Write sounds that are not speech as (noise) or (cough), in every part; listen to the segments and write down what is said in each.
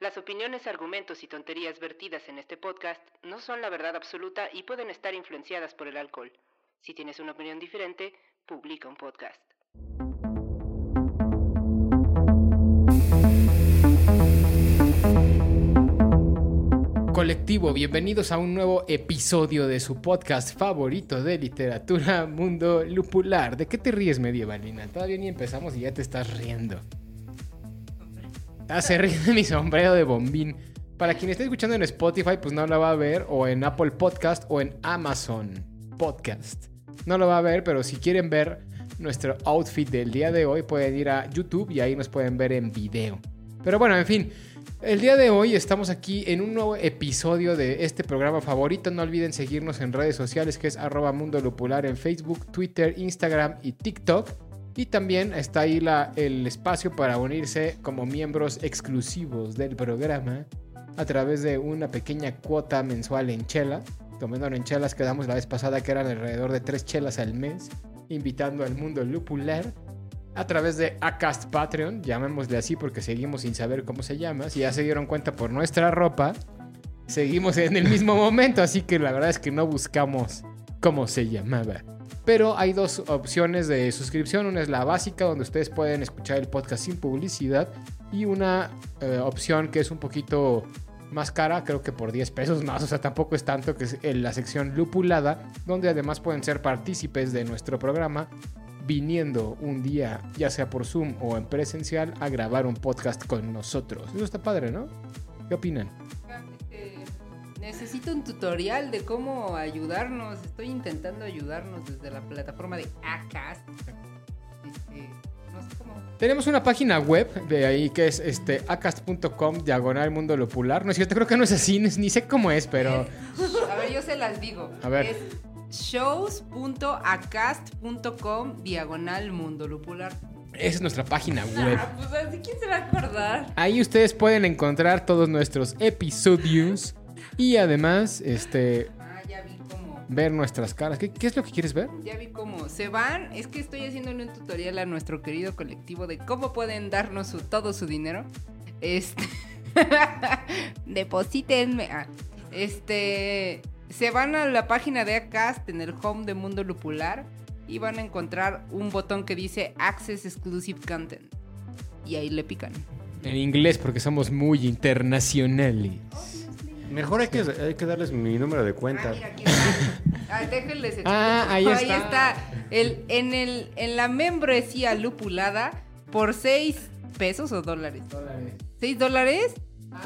Las opiniones, argumentos y tonterías vertidas en este podcast no son la verdad absoluta y pueden estar influenciadas por el alcohol. Si tienes una opinión diferente, publica un podcast. Colectivo, bienvenidos a un nuevo episodio de su podcast favorito de literatura, Mundo Lupular. ¿De qué te ríes, medievalina? Todavía ni empezamos y ya te estás riendo. Ah, se mi sombrero de bombín. Para quien esté escuchando en Spotify, pues no lo va a ver, o en Apple Podcast o en Amazon Podcast. No lo va a ver, pero si quieren ver nuestro outfit del día de hoy, pueden ir a YouTube y ahí nos pueden ver en video. Pero bueno, en fin, el día de hoy estamos aquí en un nuevo episodio de este programa favorito. No olviden seguirnos en redes sociales, que es arroba Mundo Lupular en Facebook, Twitter, Instagram y TikTok. Y también está ahí la, el espacio para unirse como miembros exclusivos del programa a través de una pequeña cuota mensual en chela. Tomando en chelas quedamos la vez pasada que eran alrededor de tres chelas al mes, invitando al mundo lupular a través de Acast Patreon, llamémosle así porque seguimos sin saber cómo se llama. Si ya se dieron cuenta por nuestra ropa, seguimos en el mismo momento, así que la verdad es que no buscamos cómo se llamaba. Pero hay dos opciones de suscripción. Una es la básica, donde ustedes pueden escuchar el podcast sin publicidad. Y una eh, opción que es un poquito más cara, creo que por 10 pesos más, o sea, tampoco es tanto, que es en la sección lupulada, donde además pueden ser partícipes de nuestro programa, viniendo un día, ya sea por Zoom o en presencial, a grabar un podcast con nosotros. Eso está padre, ¿no? ¿Qué opinan? Necesito un tutorial de cómo ayudarnos. Estoy intentando ayudarnos desde la plataforma de Acast. Este, no sé cómo. Tenemos una página web de ahí que es este acast.com diagonal mundo lupular. No es cierto, creo que no es así, ni sé cómo es, pero. A ver, yo se las digo. A ver. Es shows.acast.com diagonal mundo lupular. Esa es nuestra página web. Ah, pues así, ¿quién se va a acordar? Ahí ustedes pueden encontrar todos nuestros episodios y además, este, Ah, ya vi cómo. ver nuestras caras. ¿Qué, qué es lo que quieres ver? Ya vi cómo. Se van. Es que estoy haciéndole un tutorial a nuestro querido colectivo de cómo pueden darnos su- todo su dinero. Este. (laughs) Deposítenme. Ah, este. Se van a la página de Acast en el home de Mundo Lupular y van a encontrar un botón que dice Access Exclusive Content. Y ahí le pican. En inglés, porque somos muy internacionales. Mejor hay que, hay que darles mi número de Ah, cuenta. mira, aquí está. (laughs) Ah, déjenles explico. Ah, ahí está. El, en, el, en la membresía lupulada, por 6 pesos o dólares. ¿6 dólares? Ah,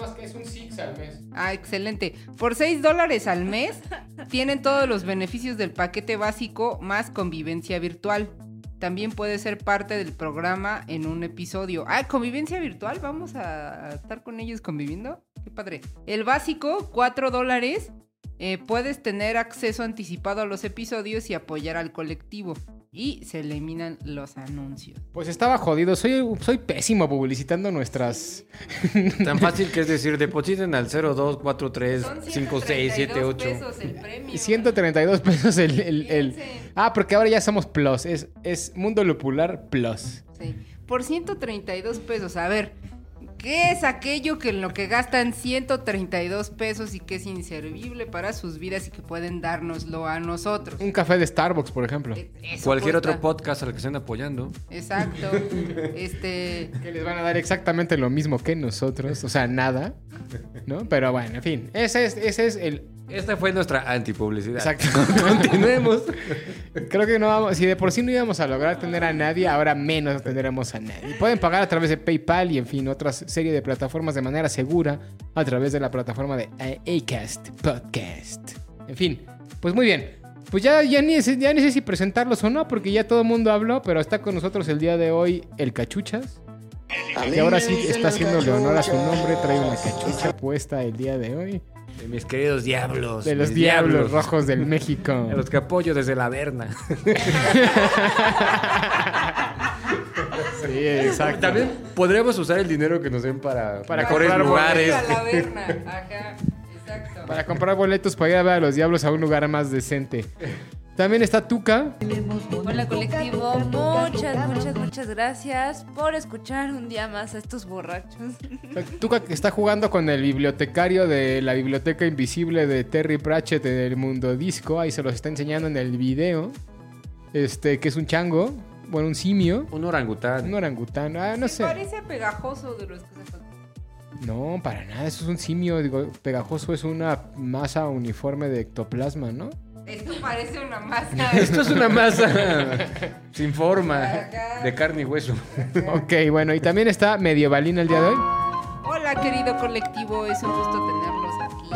más que es un six al mes. Ah, excelente. Por 6 dólares al mes (laughs) tienen todos los beneficios del paquete básico más convivencia virtual. También puede ser parte del programa en un episodio. Ah, convivencia virtual. Vamos a estar con ellos conviviendo. Padre. El básico, 4 dólares. Eh, puedes tener acceso anticipado a los episodios y apoyar al colectivo. Y se eliminan los anuncios. Pues estaba jodido. Soy, soy pésimo publicitando nuestras. (laughs) Tan fácil que es decir, depositen al 0243 Son 5678. 132 pesos el premio. Y 132 pesos el. el-. Ah, porque ahora ya somos Plus. Es, es Mundo Lupular Plus. Sí. Por 132 pesos. A ver, ¿qué es aquello que en lo que gastan 132 pesos y que es inservible para sus vidas y que pueden dárnoslo a nosotros? Un café de Starbucks, por ejemplo. Eh, eso Cualquier cuesta. otro podcast al que estén apoyando. Exacto. (laughs) Este. Que les van a dar exactamente lo mismo que nosotros. O sea, nada. ¿No? Pero bueno, en fin. Ese es, ese es el. Esta fue nuestra antipublicidad. Exacto. (laughs) Continuemos. Creo que no vamos. Si de por sí no íbamos a lograr tener a nadie, ahora menos tendremos a nadie. Pueden pagar a través de PayPal y, en fin, otras serie de plataformas de manera segura a través de la plataforma de Acast Podcast. En fin, pues muy bien. Pues ya, ya, ni, sé- ya ni sé si presentarlos o no, porque ya todo el mundo habló, pero está con nosotros el día de hoy el Cachuchas. Que ahora sí está haciéndole honor a su nombre, trae una cachucha puesta el día de hoy. De mis queridos diablos. De los diablos rojos del México. (laughs) A los que apoyo desde la Verna. (laughs) Sí, exacto. También podríamos usar el dinero que nos den para, Para mejores comprar lugares. A la verna. Ajá, exacto. Para comprar boletos para ir a ver a los diablos a un lugar más decente. También está Tuca. Hola colectivo, muchas, muchas, muchas gracias por escuchar un día más a estos borrachos. Tuca que está jugando con el bibliotecario de la biblioteca invisible de Terry Pratchett en el mundo disco. Ahí se los está enseñando en el video. Este, que es un chango. Bueno, un simio. Un orangután. Un orangután. Ah, no sé. parece pegajoso de los que se No, para nada. Eso es un simio. Digo, pegajoso es una masa uniforme de ectoplasma, ¿no? Esto parece una masa. (laughs) Esto es una masa (laughs) sin forma, de carne y hueso. Ok, bueno. Y también está Medievalina el día de hoy. Hola, querido colectivo. Es un gusto tenerlos aquí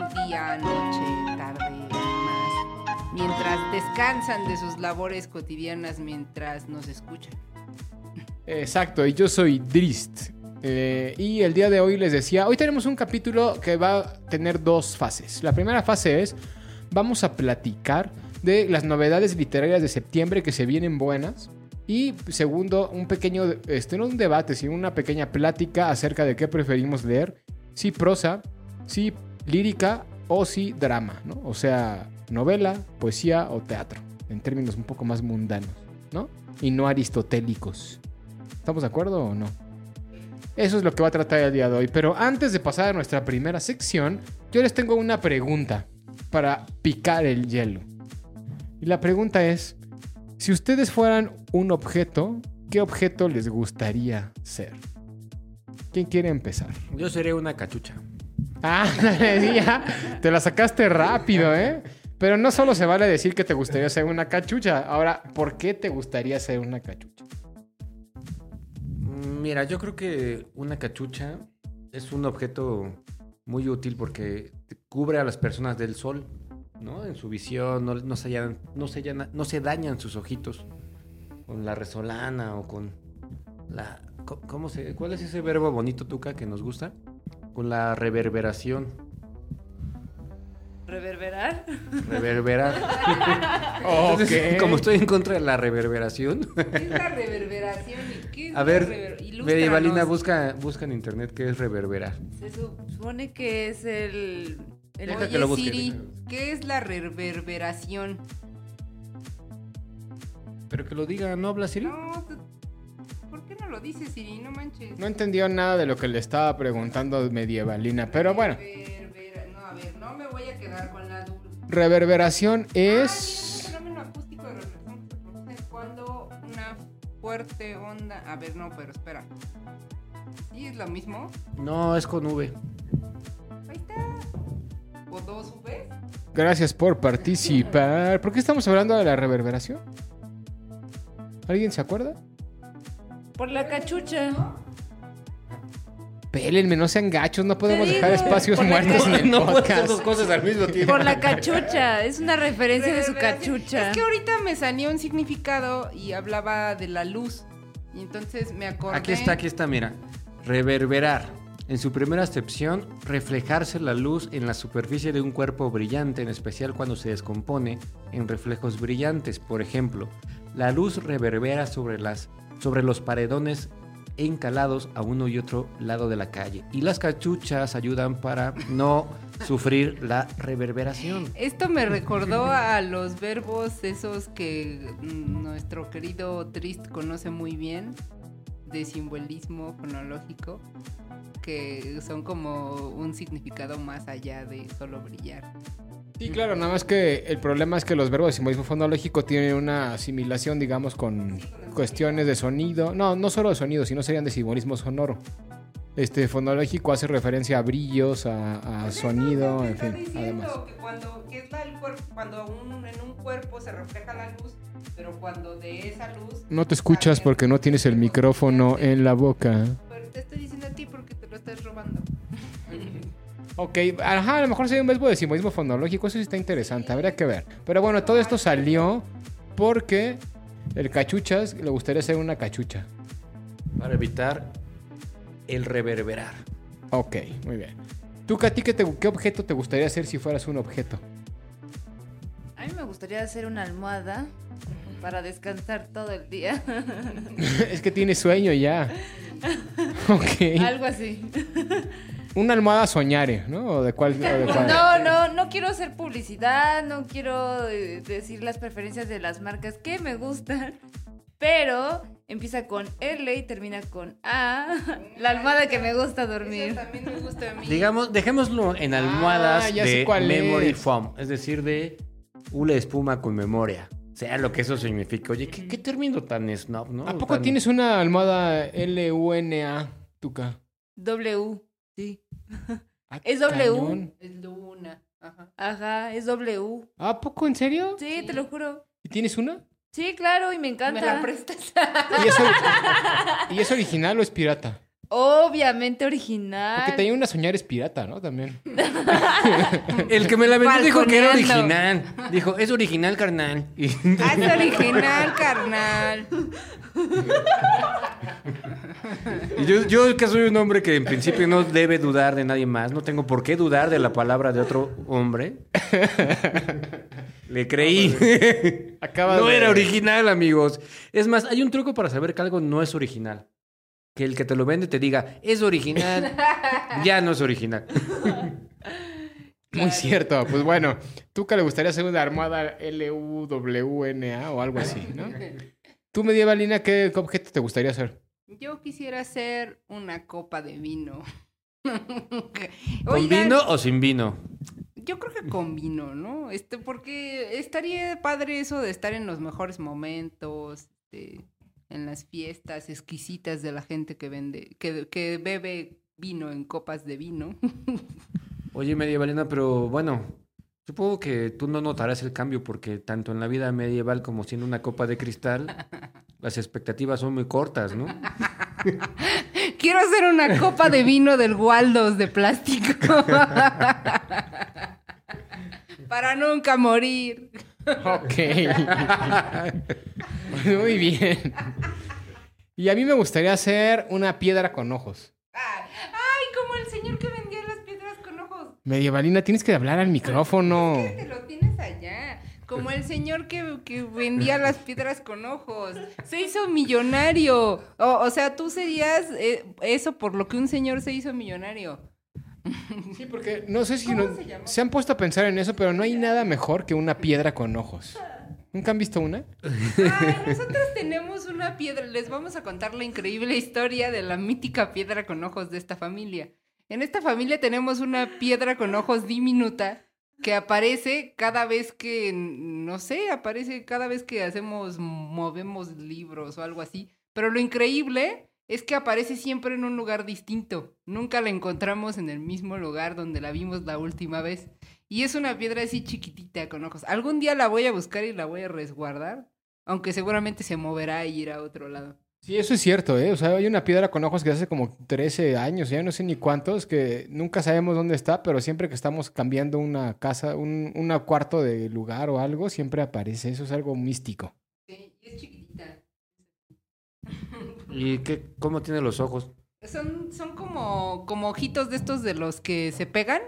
un día, noche, tarde, más. Mientras descansan de sus labores cotidianas, mientras nos escuchan. Exacto, y yo soy Drist. Eh, y el día de hoy les decía, hoy tenemos un capítulo que va a tener dos fases. La primera fase es, vamos a platicar de las novedades literarias de septiembre que se vienen buenas. Y segundo, un pequeño, este, no un debate, sino una pequeña plática acerca de qué preferimos leer. Si prosa, si lírica o si drama, ¿no? O sea, novela, poesía o teatro, en términos un poco más mundanos, ¿no? Y no aristotélicos. ¿Estamos de acuerdo o no? Eso es lo que va a tratar el día de hoy. Pero antes de pasar a nuestra primera sección, yo les tengo una pregunta para picar el hielo. Y la pregunta es, si ustedes fueran un objeto, ¿qué objeto les gustaría ser? ¿Quién quiere empezar? Yo seré una cachucha. Ah, ya. te la sacaste rápido, ¿eh? Pero no solo se vale decir que te gustaría ser una cachucha. Ahora, ¿por qué te gustaría ser una cachucha? Mm, Mira, yo creo que una cachucha es un objeto muy útil porque cubre a las personas del sol, ¿no? En su visión, no, no se, hallan- no, se hallan- no se dañan sus ojitos con la resolana o con la... ¿Cómo se, ¿Cuál es ese verbo bonito, Tuca, que nos gusta? Con la reverberación. ¿Reverberar? Reverberar. (laughs) Ok. Como estoy en contra de la reverberación, ¿Qué es la reverberación? y qué es a la ver. Medievalina, busca, busca en internet qué es reverberar. Se supone que es el... el Deja Oye, que lo busque, Siri. ¿qué es la reverberación? Pero que lo diga, ¿no habla Siri? No, ¿por qué no lo dices, Siri? No manches. No entendió nada de lo que le estaba preguntando Medievalina, pero bueno. A ver, no me voy a quedar con la duda. Reverberación Ah, mira, es... es un fenómeno acústico de reversión que se produce cuando una fuerte onda... A ver, no, pero espera. ¿Sí es lo mismo? No, es con V. Ahí está. ¿O dos V? Gracias por participar. ¿Por qué estamos hablando de la reverberación? ¿Alguien se acuerda? Por la cachucha. Pélenme, no sean gachos, no podemos dejar espacios muertos en el (laughs) no podcast. dos cosas al mismo tiempo. Por la cachucha. Es una referencia de su cachucha. Es que ahorita me salió un significado y hablaba de la luz. Y entonces me acordé... Aquí está, aquí está, mira. Reverberar. En su primera acepción, reflejarse la luz en la superficie de un cuerpo brillante, en especial cuando se descompone en reflejos brillantes. Por ejemplo, la luz reverbera sobre, las, sobre los paredones encalados a uno y otro lado de la calle. Y las cachuchas ayudan para no sufrir la reverberación. Esto me recordó a los verbos esos que nuestro querido Trist conoce muy bien, de simbolismo fonológico, que son como un significado más allá de solo brillar. Sí, claro, nada más que el problema es que los verbos de simbolismo fonológico tienen una asimilación, digamos, con cuestiones de sonido. No, no solo de sonido, sino serían de simbolismo sonoro. Este fonológico hace referencia a brillos, a, a sonido, en fin, además. que cuando, que es la- cuando un- en un cuerpo se refleja la luz, pero cuando de esa luz... No te escuchas sale- porque no tienes el micrófono en la boca. Pero te estoy diciendo a ti porque te lo estás robando. (laughs) Ok, ajá, a lo mejor sería un verbo de simbolismo fonológico, eso sí está interesante, habría que ver. Pero bueno, todo esto salió porque el cachuchas le gustaría ser una cachucha. Para evitar el reverberar. Ok, muy bien. ¿Tú, Katy, qué, te- qué objeto te gustaría hacer si fueras un objeto? A mí me gustaría hacer una almohada para descansar todo el día. (laughs) es que tienes sueño ya. (laughs) Ok. Algo así. Una almohada soñare, ¿no? ¿O de cuál? o de cuál? No, no, no quiero hacer publicidad, no quiero eh, decir las preferencias de las marcas que me gustan, pero empieza con L y termina con A, la almohada que me gusta dormir. Eso también me gusta a mí. Digamos, dejémoslo en almohadas Ah, de memory es. foam, es decir, de hula espuma con memoria. Sea lo que eso signifique. Oye, ¿qué, qué término tan snob, no? ¿A poco Tan- tienes una almohada L-U-N-A, Tuca? W. Ah, Es W. cañón. Es luna. Ajá. Ajá, es W. ¿A poco en serio? Sí, te lo juro. ¿Y tienes una? Sí, claro, y me ¿Me encanta. la prestas? ¿Y es, ori- ¿Y es original o es pirata? Obviamente original. Porque tenía una soñar es pirata, ¿no? También. (laughs) El que me la vendió dijo que era original. Dijo, es original, carnal. Y- Ah, es original, carnal. Y yo, yo que soy un hombre que en principio no debe dudar de nadie más, no tengo por qué dudar de la palabra de otro hombre. Le creí. Acaba (laughs) no de- era original, amigos. Es más, hay un truco para saber que algo no es original. Que el que te lo vende te diga, es original. (laughs) ya no es original. (laughs) Muy cierto. Pues bueno, Tuca le gustaría hacer una armada L-U-W-N-A o algo así, ¿no? Tú, medievalina, ¿qué objeto te gustaría hacer? Yo quisiera hacer una copa de vino. (laughs) ¿Con Oigan, vino o sin vino? Yo creo que con vino, ¿no? Este, porque estaría padre eso de estar en los mejores momentos, este, en las fiestas exquisitas de la gente que vende, que, que bebe vino en copas de vino. (laughs) Oye, medievalina, pero bueno, supongo que tú no notarás el cambio porque tanto en la vida medieval como siendo una copa de cristal, (laughs) las expectativas son muy cortas, ¿no? (laughs) Quiero hacer una copa de vino del Waldos de plástico. Para nunca morir. Ok. (laughs) Muy bien. Y a mí me gustaría hacer una piedra con ojos. Ay, como el señor que vendía las piedras con ojos. Medievalina, tienes que hablar al micrófono. Te lo tienes allá. Como el señor que, que vendía las piedras con ojos. Se hizo millonario. O, o sea, tú serías eh, eso por lo que un señor se hizo millonario. (laughs) Sí, porque no sé si ¿Cómo no- se han puesto a pensar en eso, pero no hay nada mejor que una piedra con ojos. ¿Nunca han visto una? Nosotros tenemos una piedra. Les vamos a contar la increíble historia de la mítica piedra con ojos de esta familia. En esta familia tenemos una piedra con ojos diminuta que aparece cada vez que, no sé, aparece cada vez que hacemos, movemos libros o algo así. Pero lo increíble es que aparece siempre en un lugar distinto. Nunca la encontramos en el mismo lugar donde la vimos la última vez. Y es una piedra así chiquitita con ojos. Algún día la voy a buscar y la voy a resguardar. Aunque seguramente se moverá y irá a otro lado. Sí, eso es cierto, ¿eh? O sea, hay una piedra con ojos que hace como 13 años, ya no sé ni cuántos, que nunca sabemos dónde está, pero siempre que estamos cambiando una casa, un una cuarto de lugar o algo, siempre aparece. Eso es algo místico. Sí, es chiquitita. ¿Y qué, cómo tiene los ojos? Son, son como, como ojitos de estos de los que se pegan.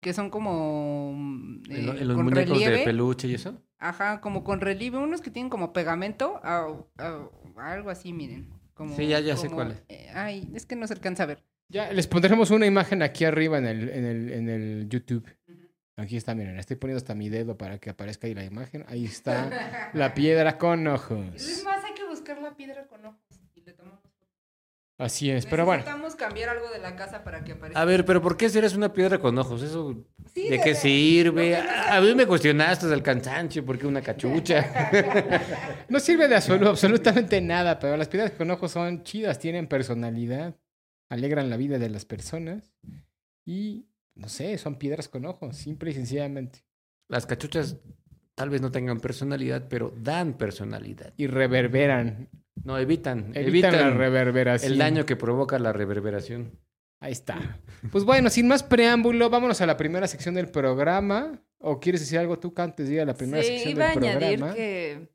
Que son como. mm, ¿En, lo- eh, en los con muñecos relieve. de peluche y eso? Ajá, como con relieve. Unos que tienen como pegamento. algo así, miren. Como, Sí, ya- ya sé como- cuál es. eh, ay, es que no se alcanza a ver. Ya, les pondremos una imagen aquí arriba en el, en el, en el YouTube. Aquí está, miren, estoy poniendo hasta mi dedo para que aparezca ahí la imagen. Ahí está (laughs) la piedra con Es ojos. más, hay que buscar la piedra con ojos. Así es, pero bueno. Necesitamos cambiar algo de la casa para que aparezca. A ver, pero ¿por qué eres una piedra con ojos? ¿Eso Sí, de qué sirve? No A a mí me cuestionaste del cansancio, ¿por qué una cachucha? (laughs) No sirve de absolu- absolutamente nada, pero las piedras con ojos son chidas, tienen personalidad, alegran la vida de las personas y, no sé, son piedras con ojos, simple y sencillamente. Las cachuchas tal vez no tengan personalidad, pero dan personalidad. Y reverberan, No, evitan, evitan, evitan, la reverberación. el daño que provoca la reverberación. Ahí está. Pues bueno, sin más preámbulo, vámonos a la primera sección del programa. ¿O quieres decir algo tú, antes de ir a la primera sí, sección iba a del añadir programa? que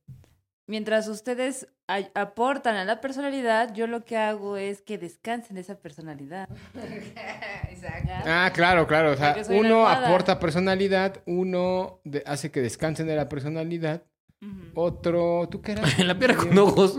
mientras ustedes aportan a la personalidad, yo lo que hago es que descansen de esa personalidad. (laughs) Ah, claro, claro. O sea, uno aporta personalidad, uno hace que descansen de la personalidad. Otro... ¿Tú qué eras? (laughs) La piedra con ojos.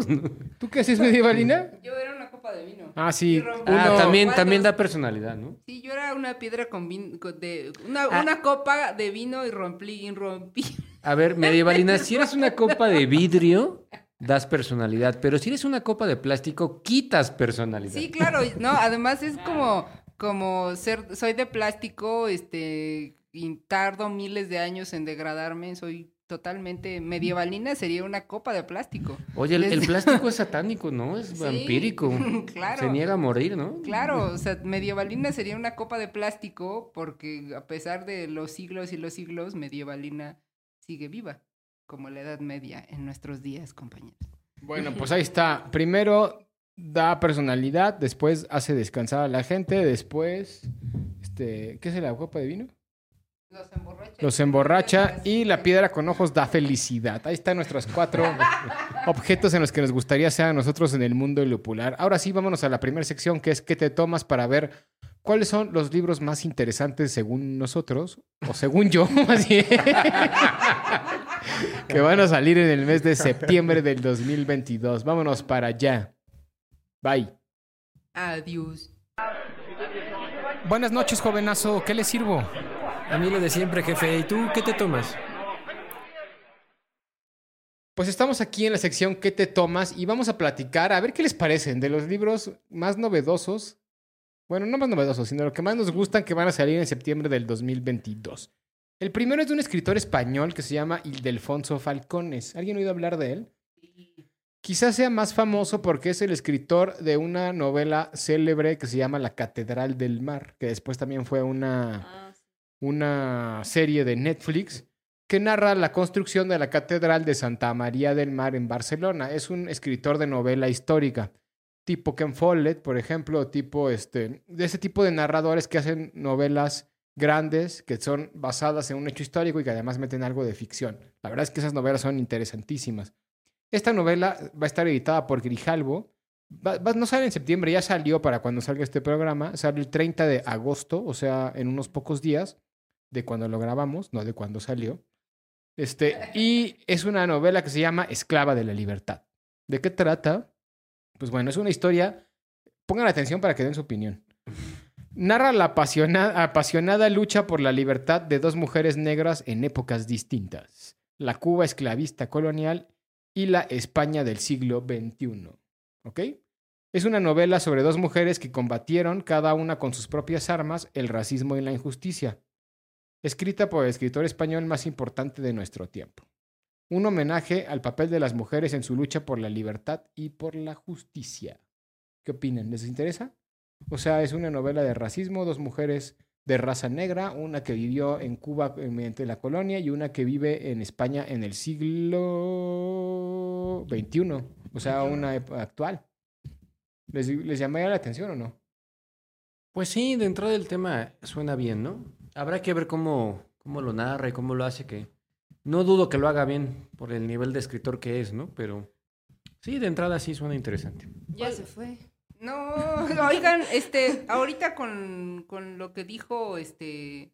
¿Tú qué haces, medievalina? Yo era una copa de vino. Ah, sí. Uno... Ah, también, también da personalidad, ¿no? Sí, yo era una piedra con vino, de una, Ah. una copa de vino y rompí, y rompí. A ver, (laughs) medievalina, (laughs) si eres una copa de vidrio, das personalidad. Pero si eres una copa de plástico, quitas personalidad. Sí, claro, no, además es como, como ser, soy de plástico, este, y tardo miles de años en degradarme, soy totalmente medievalina, sería una copa de plástico. Oye, el, plástico es (laughs) satánico, ¿no? Es Sí, vampírico. (laughs) claro. Se niega a morir, ¿no? Claro, o sea, medievalina sería una copa de plástico porque a pesar de los siglos y los siglos, medievalina sigue viva, como la Edad Media en nuestros días, compañeros. Bueno, pues ahí está. Primero da personalidad, después hace descansar a la gente, después... Este, ¿Qué es la copa de vino? Los emborracha. Los emborracha y la piedra con ojos da felicidad. Ahí están nuestros cuatro (laughs) objetos en los que nos gustaría ser a nosotros en el mundo lupular. Ahora sí, vámonos a la primera sección que es ¿qué te tomas para ver cuáles son los libros más interesantes según nosotros? O según yo, (laughs) más bien. que van a salir en el mes de septiembre del 2022. Vámonos para allá. Bye. Adiós. Buenas noches, jovenazo. ¿Qué le sirvo? A mí lo de siempre, jefe. ¿Y tú qué te tomas? Pues estamos aquí en la sección ¿Qué te tomas? Y vamos a platicar, a ver qué les parecen de los libros más novedosos. Bueno, no más novedosos, sino lo que más nos gustan que van a salir en septiembre del 2022. El primero es de un escritor español que se llama Ildefonso Falcones. ¿Alguien ha oído hablar de él? Quizás sea más famoso porque es el escritor de una novela célebre que se llama La Catedral del Mar, que después también fue una, Ah. Una serie de Netflix que narra la construcción de la Catedral de Santa María del Mar en Barcelona. Es un escritor de novela histórica, tipo Ken Follett, por ejemplo, tipo este, de ese tipo de narradores que hacen novelas grandes que son basadas en un hecho histórico y que además meten algo de ficción. La verdad es que esas novelas son interesantísimas. Esta novela va a estar editada por Grijalbo. Va- va- no sale en septiembre, ya salió para cuando salga este programa. Sale el 30 de agosto, o sea, en unos pocos días de cuando lo grabamos, no de cuando salió. Este, y es una novela que se llama Esclava de la Libertad. ¿De qué trata? Pues bueno, es una historia. Pongan atención para que den su opinión. Narra la apasionada, apasionada lucha por la libertad de dos mujeres negras en épocas distintas: la Cuba esclavista colonial y la España del siglo XXI. ¿Ok? Es una novela sobre dos mujeres que combatieron, cada una con sus propias armas, el racismo y la injusticia escrita por el escritor español más importante de nuestro tiempo. Un homenaje al papel de las mujeres en su lucha por la libertad y por la justicia. ¿Qué opinan? ¿Les interesa? O sea, es una novela de racismo, dos mujeres de raza negra, una que vivió en Cuba mediante la colonia y una que vive en España en el siglo XXI, o sea, una época actual. ¿Les, les llamaría la atención o no? Pues sí, dentro del tema suena bien, ¿no? Habrá que ver cómo, cómo lo narra y cómo lo hace, que no dudo que lo haga bien por el nivel de escritor que es, ¿no? Pero sí, de entrada sí suena interesante. Ya se fue. No, (laughs) oigan, este, ahorita con, con lo que dijo, este,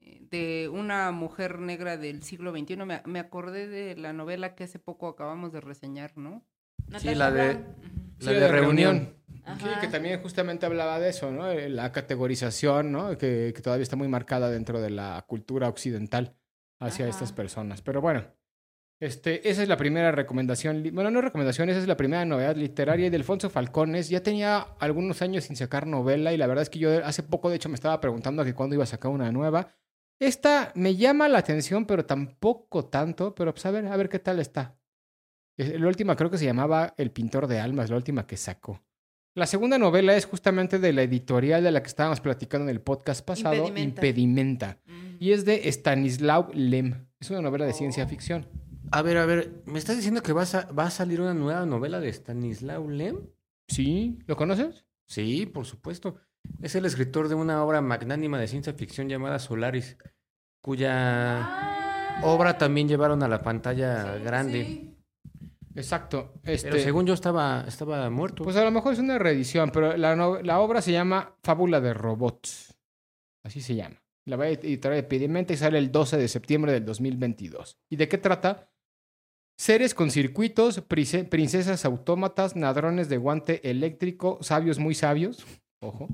de una mujer negra del siglo XXI, me, me acordé de la novela que hace poco acabamos de reseñar, ¿no? Sí, la de, la Sí, de reunión. Sí, que también justamente hablaba de eso, ¿no? Eh, La categorización, ¿no? Que, que todavía está muy marcada dentro de la cultura occidental hacia Ajá. estas personas. Pero bueno, este, esa es la primera recomendación. Bueno, no recomendación, esa es la primera novedad literaria. De Alfonso Falcones ya tenía algunos años sin sacar novela y la verdad es que yo hace poco, de hecho, me estaba preguntando que cuándo iba a sacar una nueva. Esta me llama la atención, pero tampoco tanto. Pero pues a ver, a ver qué tal está. La última creo que se llamaba El pintor de almas, la última que sacó. La segunda novela es justamente de la editorial de la que estábamos platicando en el podcast pasado, Impedimenta. Impedimenta. Mm. Y es de Stanislaw Lem. Es una novela de Oh. ciencia ficción. A ver, a ver, ¿me estás diciendo que vas a- va a salir una nueva novela de Stanislaw Lem? ¿Sí? ¿Lo conoces? Sí, por supuesto. Es el escritor de una obra magnánima de ciencia ficción llamada Solaris, cuya Ah. obra también llevaron a la pantalla grande. Sí. Exacto. Este, Pero según yo estaba, estaba muerto. Pues a lo mejor es una reedición, pero la, no- la obra se llama Fábula de Robots. Así se llama. La va a editar Epidementa y sale el 12 de septiembre del 2022. ¿Y de qué trata? Seres con circuitos, princesas autómatas, ladrones de guante eléctrico, sabios muy sabios, (laughs) ojo,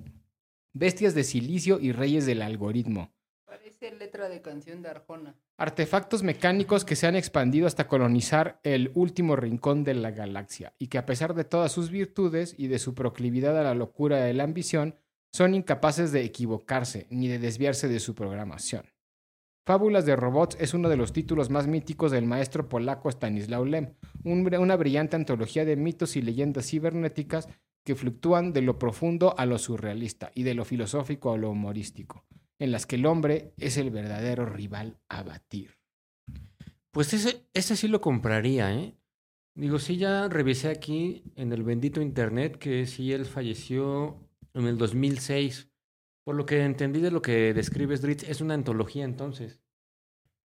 bestias de silicio y reyes del algoritmo. Parece letra de canción de Arjona. Artefactos mecánicos que se han expandido hasta colonizar el último rincón de la galaxia y que a pesar de todas sus virtudes y de su proclividad a la locura y la ambición, son incapaces de equivocarse ni de desviarse de su programación. Fábulas de Robots es uno de los títulos más míticos del maestro polaco Stanislaw Lem, un- una brillante antología de mitos y leyendas cibernéticas que fluctúan de lo profundo a lo surrealista y de lo filosófico a lo humorístico, en las que el hombre es el verdadero rival a batir. Pues ese, ese sí lo compraría, ¿eh? Digo, sí, ya revisé aquí en el bendito internet que sí él falleció en el 2006. Por lo que entendí de lo que describes, Dritz, es una antología entonces.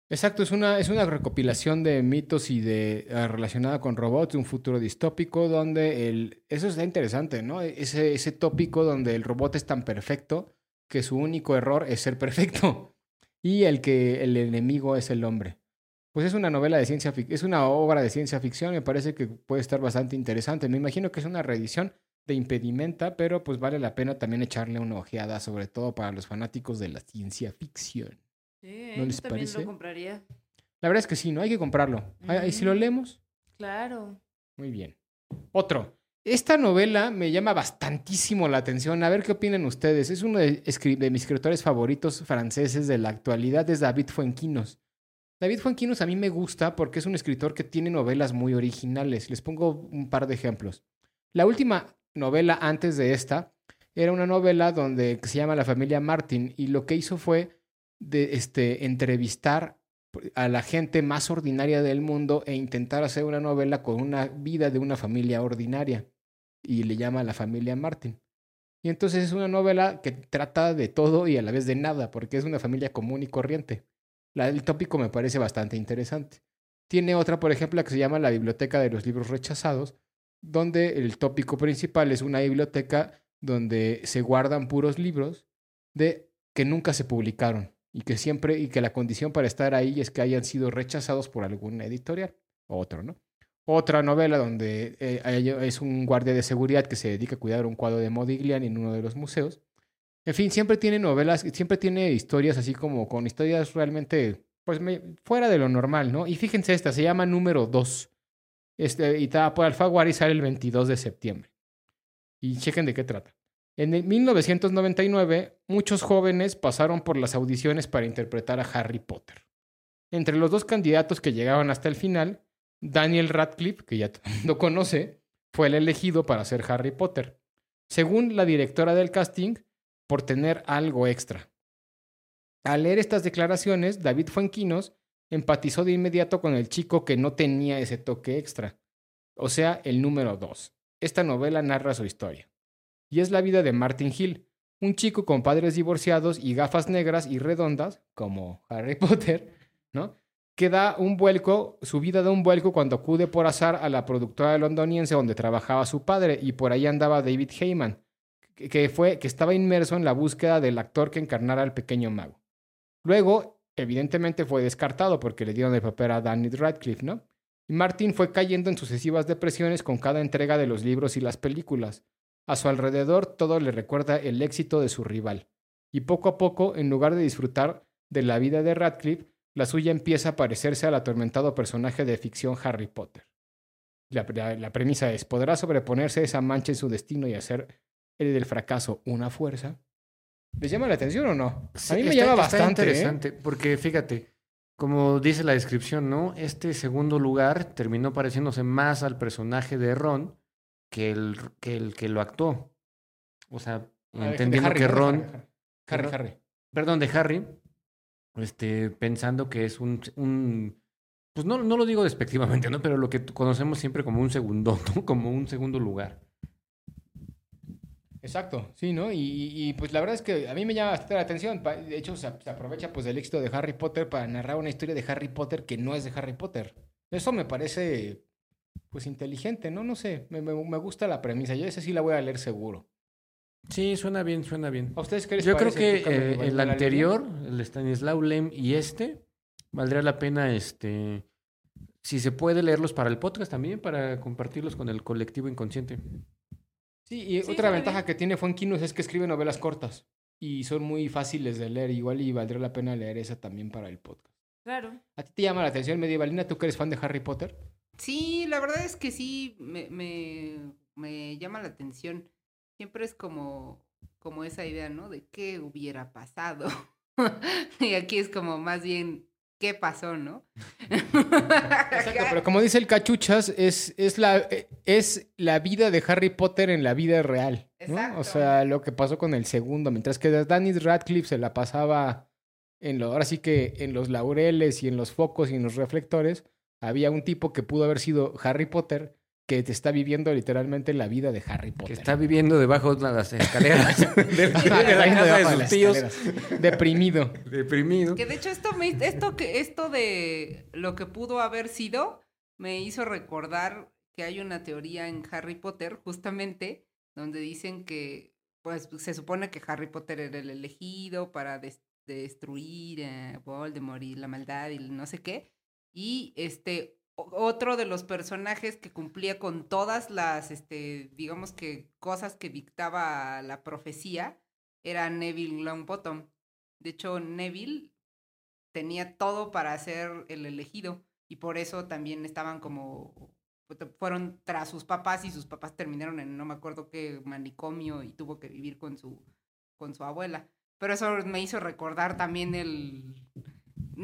Exacto, es una, es una recopilación de mitos y de eh, relacionada con robots, un futuro distópico donde el eso está interesante, ¿no? Ese, ese tópico donde el robot es tan perfecto que su único error es ser perfecto y el que el enemigo es el hombre. Pues es una novela de ciencia ficción, es una obra de ciencia ficción, me parece que puede estar bastante interesante. Me imagino que es una reedición de Impedimenta, pero pues vale la pena también echarle una ojeada, sobre todo para los fanáticos de la ciencia ficción. Sí, ¿No yo también parece? lo compraría. La verdad es que sí, ¿no? Hay que comprarlo. Ah, ¿Y si lo leemos? Claro. Muy bien. Otro. Esta novela me llama bastantísimo la atención. A ver qué opinan ustedes. Es uno de, mis escritores favoritos franceses de la actualidad, es David Fuenquinos. David Fuenquinos a mí me gusta porque es un escritor que tiene novelas muy originales. Les pongo un par de ejemplos. La última novela antes de esta era una novela donde se llama La familia Martin y lo que hizo fue este entrevistar a la gente más ordinaria del mundo e intentar hacer una novela con una vida de una familia ordinaria. Y le llama La familia Martin. Y entonces es una novela que trata de todo y a la vez de nada, porque es una familia común y corriente. La, el tópico me parece bastante interesante. Tiene otra, por ejemplo, que se llama La Biblioteca de los Libros Rechazados, donde el tópico principal es una biblioteca donde se guardan puros libros de que nunca se publicaron y que siempre y que la condición para estar ahí es que hayan sido rechazados por alguna editorial. Otro, ¿no? Otra novela donde eh, es un guardia de seguridad que se dedica a cuidar un cuadro de Modigliani en uno de los museos. En fin, siempre tiene novelas, siempre tiene historias así como con historias realmente, pues fuera de lo normal, ¿no? Y fíjense esta, se llama Número 2. Este, y está por Alfaguara y sale el 22 de septiembre. Y chequen de qué trata. En el 1999, muchos jóvenes pasaron por las audiciones para interpretar a Harry Potter. Entre los dos candidatos que llegaban hasta el final, Daniel Radcliffe, que ya mundo conoce, fue el elegido para ser Harry Potter, según la directora del casting, por tener algo extra. Al leer estas declaraciones, David Fuenquinos empatizó de inmediato con el chico que no tenía ese toque extra, o sea, el número 2. Esta novela narra su historia. Y es la vida de Martin Hill, un chico con padres divorciados y gafas negras y redondas, como Harry (laughs) Potter, ¿no? Que da un vuelco, su vida da un vuelco cuando acude por azar a la productora londoniense donde trabajaba su padre y por ahí andaba David Heyman, que- fue que estaba inmerso en la búsqueda del actor que encarnara al pequeño mago. Luego, evidentemente fue descartado porque le dieron el papel a Daniel Radcliffe, ¿no? Y Martin fue cayendo en sucesivas depresiones con cada entrega de los libros y las películas. A su alrededor todo le recuerda el éxito de su rival. Y poco a poco, en lugar de disfrutar de la vida de Radcliffe, la suya empieza a parecerse al atormentado personaje de ficción Harry Potter. La, la- la premisa es, ¿podrá sobreponerse a esa mancha en su destino y hacer el del fracaso una fuerza? ¿Les llama la atención o no? A mí me Está- llama bastante. ¿eh? interesante, porque fíjate, como dice la descripción, ¿no? Este segundo lugar terminó pareciéndose más al personaje de Ron que el que, el que lo actuó. O sea, Ah, entendiendo Harry, que Ron, Harry, Harry. perdón, de Harry, este, pensando que es un, un pues no, no lo digo despectivamente, ¿no? Pero lo que conocemos siempre como un segundo. (laughs) Como un segundo lugar. Exacto, sí, ¿no? Y, y- pues la verdad es que a mí me llama bastante la atención. De hecho, se, aprovecha pues del éxito de Harry Potter para narrar una historia de Harry Potter que no es de Harry Potter. Eso me parece pues inteligente, ¿no? No sé, me, me- me gusta la premisa. Yo esa sí la voy a leer seguro. Sí, suena bien, suena bien. ¿A ustedes qué les Yo creo que ¿Tú, Carmen, eh, el anterior, el Stanislaw Lem y este, valdría la pena, este, si se puede leerlos para el podcast también, para compartirlos con el colectivo inconsciente. Sí, y Sí, otra ventaja bien. que tiene Fonquinus es que escribe novelas cortas y son muy fáciles de leer. Igual y valdría la pena leer esa también para el podcast. Claro. ¿A ti te llama la atención Medievalina? ¿Tú que eres fan de Harry Potter? Sí, la verdad es que sí, me, me, me llama la atención. Siempre es como, como esa idea, ¿no? De qué hubiera pasado. (laughs) y aquí es como más bien, ¿qué pasó, no? (laughs) Exacto, pero como dice el Cachuchas, es, es, la, eh, es la vida de Harry Potter en la vida real. ¿no? Exacto. O sea, lo que pasó con el segundo. Mientras que Danny Radcliffe se la pasaba en lo, ahora sí que en los laureles y en los focos y en los reflectores, había un tipo que pudo haber sido Harry Potter que te está viviendo literalmente la vida de Harry Que Potter. está viviendo debajo de las escaleras (laughs) de, la- de casa sus tíos, escaleras. Deprimido. deprimido. Que de hecho esto me, esto que, esto de lo que pudo haber sido, me hizo recordar que hay una teoría en Harry Potter, justamente, donde dicen que, pues, se supone que Harry Potter era el elegido para des- destruir a Voldemort y la maldad y no sé qué. Y este, otro de los personajes que cumplía con todas las, este, digamos que cosas que dictaba la profecía, era Neville Longbottom. De hecho, Neville tenía todo para ser el elegido y por eso también estaban como fueron tras sus papás y sus papás terminaron en no me acuerdo qué manicomio y tuvo que vivir con su con su abuela. Pero eso me hizo recordar también el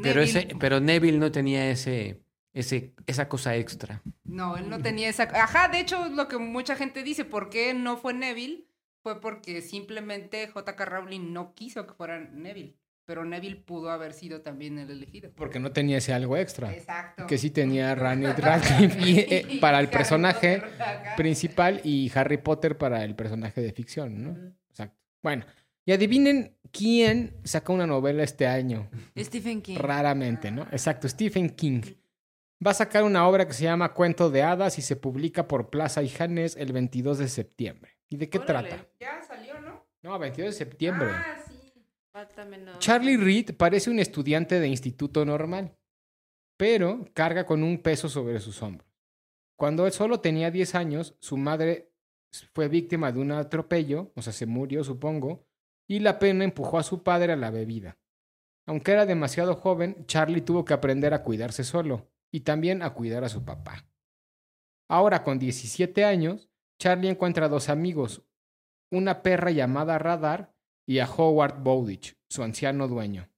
Pero, ese, pero Neville no tenía ese, ese, esa cosa extra. No, él no tenía esa... Ajá, de hecho, lo que mucha gente dice, ¿por qué no fue Neville? Fue porque simplemente J.K. Rowling no quiso que fuera Neville. Pero Neville pudo haber sido también el elegido. Porque no tenía ese algo extra. Exacto. Que sí tenía (laughs) Rani Radcliffe (laughs) y, eh, para el Harry personaje Potter, principal y Harry Potter para el personaje de ficción, ¿no? Exacto. Bueno, y adivinen quién saca una novela este año. Stephen King. Raramente, ¿no? Exacto, Stephen King. Va a sacar una obra que se llama Cuento de Hadas y se publica por Plaza y Janes el 22 de septiembre. ¿Y de qué Órale. trata? Ya salió, ¿no? No, 22 de septiembre. Ah, sí. Charlie Reed parece un estudiante de instituto normal, pero carga con un peso sobre sus hombros. Cuando él solo tenía 10 años, su madre fue víctima de un atropello, o sea, se murió, supongo, y la pena empujó a su padre a la bebida. Aunque era demasiado joven, Charlie tuvo que aprender a cuidarse solo y también a cuidar a su papá. Ahora, con 17 años, Charlie encuentra a dos amigos, una perra llamada Radar y a Howard Bowditch, su anciano dueño.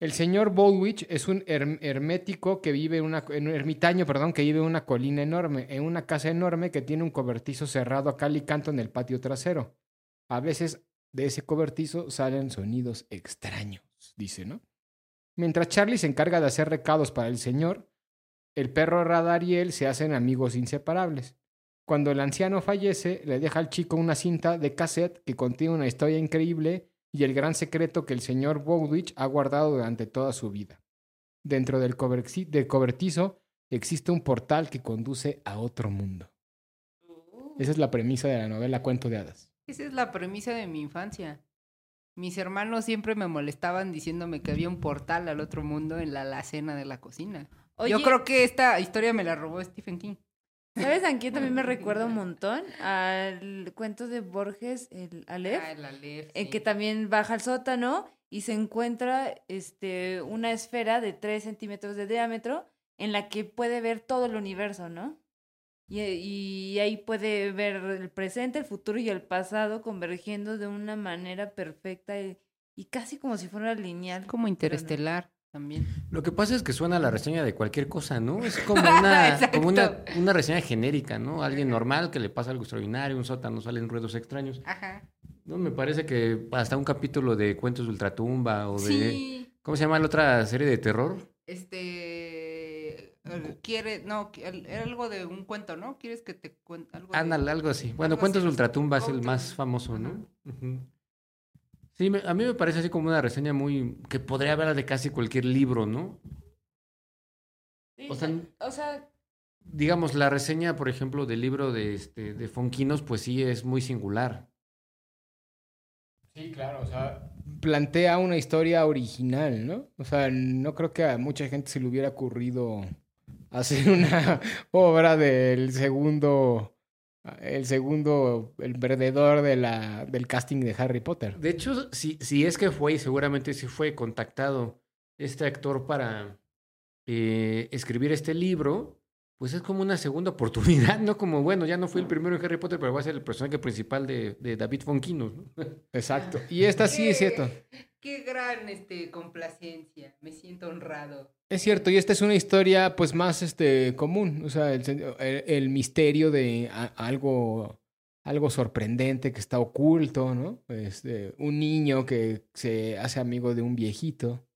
El señor Bowditch es un herm- hermético que vive en una, un ermitaño, perdón, que vive en una colina enorme, en una casa enorme que tiene un cobertizo cerrado a cal y canto en el patio trasero. A veces de ese cobertizo salen sonidos extraños, dice, ¿no? Mientras Charlie se encarga de hacer recados para el señor, el perro Radar y él se hacen amigos inseparables. Cuando el anciano fallece, le deja al chico una cinta de cassette que contiene una historia increíble y el gran secreto que el señor Bowditch ha guardado durante toda su vida. Dentro del, cobertizo existe un portal que conduce a otro mundo. Esa es la premisa de la novela Cuento de Hadas. Esa es la premisa de mi infancia. Mis hermanos siempre me molestaban diciéndome que había un portal al otro mundo en la alacena de la cocina. Oye, Yo creo que esta historia me la robó Stephen King. ¿sabes a quién también me (laughs) recuerda un montón? Al cuento de Borges, el Aleph. Ah, el Aleph, en sí. que también baja al sótano y se encuentra este, una esfera de 3 centímetros de diámetro en la que puede ver todo el universo, ¿no? Y, y ahí puede ver el presente, el futuro y el pasado convergiendo de una manera perfecta y, y casi como si fuera lineal. Como no. interestelar también. Lo que pasa es que suena la reseña de cualquier cosa, ¿no? Es (laughs) como una, como una, una reseña genérica, ¿no? Alguien normal que le pasa algo extraordinario, un sótano, salen ruidos extraños. Ajá. No, me parece que hasta un capítulo de Cuentos de Ultratumba o de... Sí. ¿Cómo se llama la otra serie de terror? Este. Eh, Quiere. No, era algo de un cuento, ¿no? ¿Quieres que te cuente algo? de- Ándale, algo así. Bueno, algo Cuentos así. de Ultratumba es el más famoso, ¿no? Sí, me- a mí me parece así como una reseña muy... que podría hablar de casi cualquier libro, ¿no? Sí, O sea, o sea, digamos, la reseña, por ejemplo, del libro de, este, de Fonquinos, pues sí es muy singular. Sí, claro, o sea, plantea una historia original, ¿no? O sea, no creo que a mucha gente se le hubiera ocurrido hacer (laughs) una obra del segundo, el segundo, el perdedor de la, del casting de Harry Potter. De hecho, si, si es que fue, y seguramente sí fue contactado este actor para eh, escribir este libro, pues es como una segunda (laughs) oportunidad, ¿no? Como, bueno, ya no fui el primero en Harry Potter, pero voy a ser el personaje principal de, de David Fonquinos, ¿no? (laughs) Exacto. Y esta sí es cierto. Qué gran este, complacencia. Me siento honrado. Es cierto, y esta es una historia pues más este, común, o sea, el, el- el misterio de a- algo, algo sorprendente que está oculto, ¿no? Este, un niño que se hace amigo de un viejito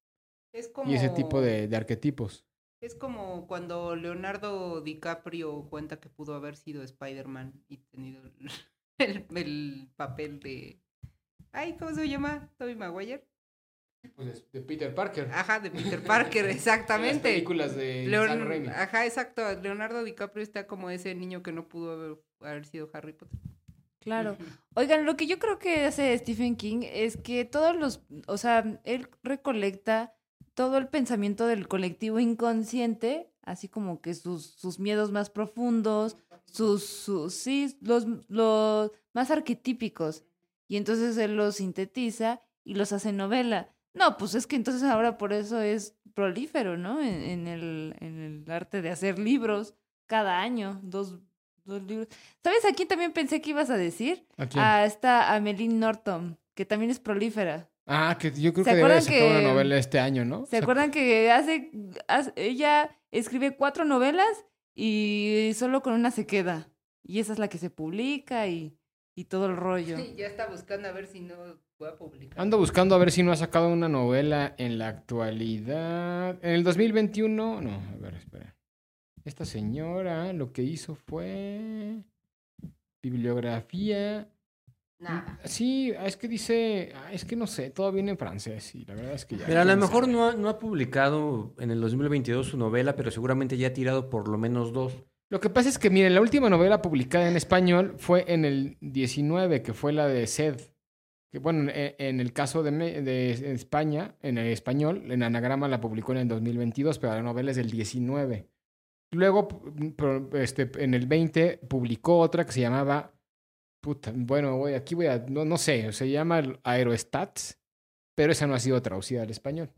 Es como, y ese tipo de, de arquetipos. Es como cuando Leonardo DiCaprio cuenta que pudo haber sido Spider-Man y tenido el, (laughs) el- el papel de... Ay, ¿cómo se llama? Tobey Maguire. Pues de Peter Parker. Ajá, de Peter (laughs) Parker, Las exactamente. películas de Leon- Sam Raimi. Ajá, exacto. Leonardo DiCaprio está como ese niño que no pudo haber, haber sido Harry Potter. Claro. Oigan, lo que yo creo que hace Stephen King es que todos los, o sea, él recolecta todo el pensamiento del colectivo inconsciente, así como que sus, sus miedos más profundos, sus, sus sí, los, los más arquetípicos. Y entonces él los sintetiza y los hace novela. No, pues es que entonces ahora por eso es prolífero, ¿no? En, en el, en el arte de hacer libros cada año, dos, dos libros. ¿Sabes a quién también pensé que ibas a decir? ¿A quién? A esta Ameline Norton, que también es prolífera. Ah, que yo creo ¿Se que debe sacar una que- novela este año, ¿no? ¿Se acuerdan que hace, hace- ella escribe cuatro novelas y solo con una se queda? Y esa es la que se publica y, y todo el rollo. (laughs) Ya está buscando a ver si no publicar. Ando buscando a ver si no ha sacado una novela en la actualidad. En el 2021, no, a ver, espera. Esta señora lo que hizo fue bibliografía. Nada. Sí, es que dice, ah, es que no sé, todo viene en francés y la verdad es que ya. Pero a lo mejor no ha, no ha publicado en el 2022 su novela, pero seguramente ya ha tirado por lo menos dos. Lo que pasa es que, miren, la última novela publicada en español fue en el 19, que fue la de Sed. Bueno, en, en el caso de, España, en el español, en anagrama la publicó en el 2022, pero la novela es del 19. Luego, pro- este, en el 20, publicó otra que se llamaba. Puta, bueno, voy, aquí voy a. No, no sé, se llama Aerostats, pero esa no ha sido traducida al español.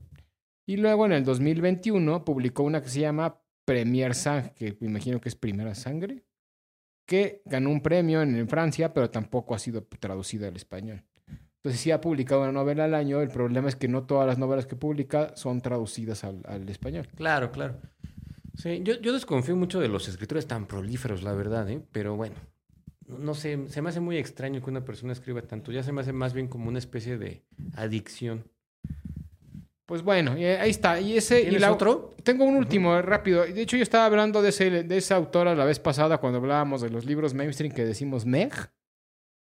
Y luego en el 2021 publicó una que se llama Premier Sang, que me imagino que es Primera Sangre, que ganó un premio en Francia, pero tampoco ha sido traducida al español. Entonces sí ha publicado una novela al año, el problema es que no todas las novelas que publica son traducidas al, al español. Claro, claro. Sí, yo, yo desconfío mucho de los escritores tan prolíferos, la verdad, ¿eh? Pero bueno, no sé, se me hace muy extraño que una persona escriba tanto. Ya se me hace más bien como una especie de adicción. Pues bueno, y ahí está. Y ese, y ¿Tienes la- otro? Tengo un último, eh, rápido. De hecho, yo estaba hablando de, ese, de esa autora la vez pasada cuando hablábamos de los libros mainstream que decimos Meg.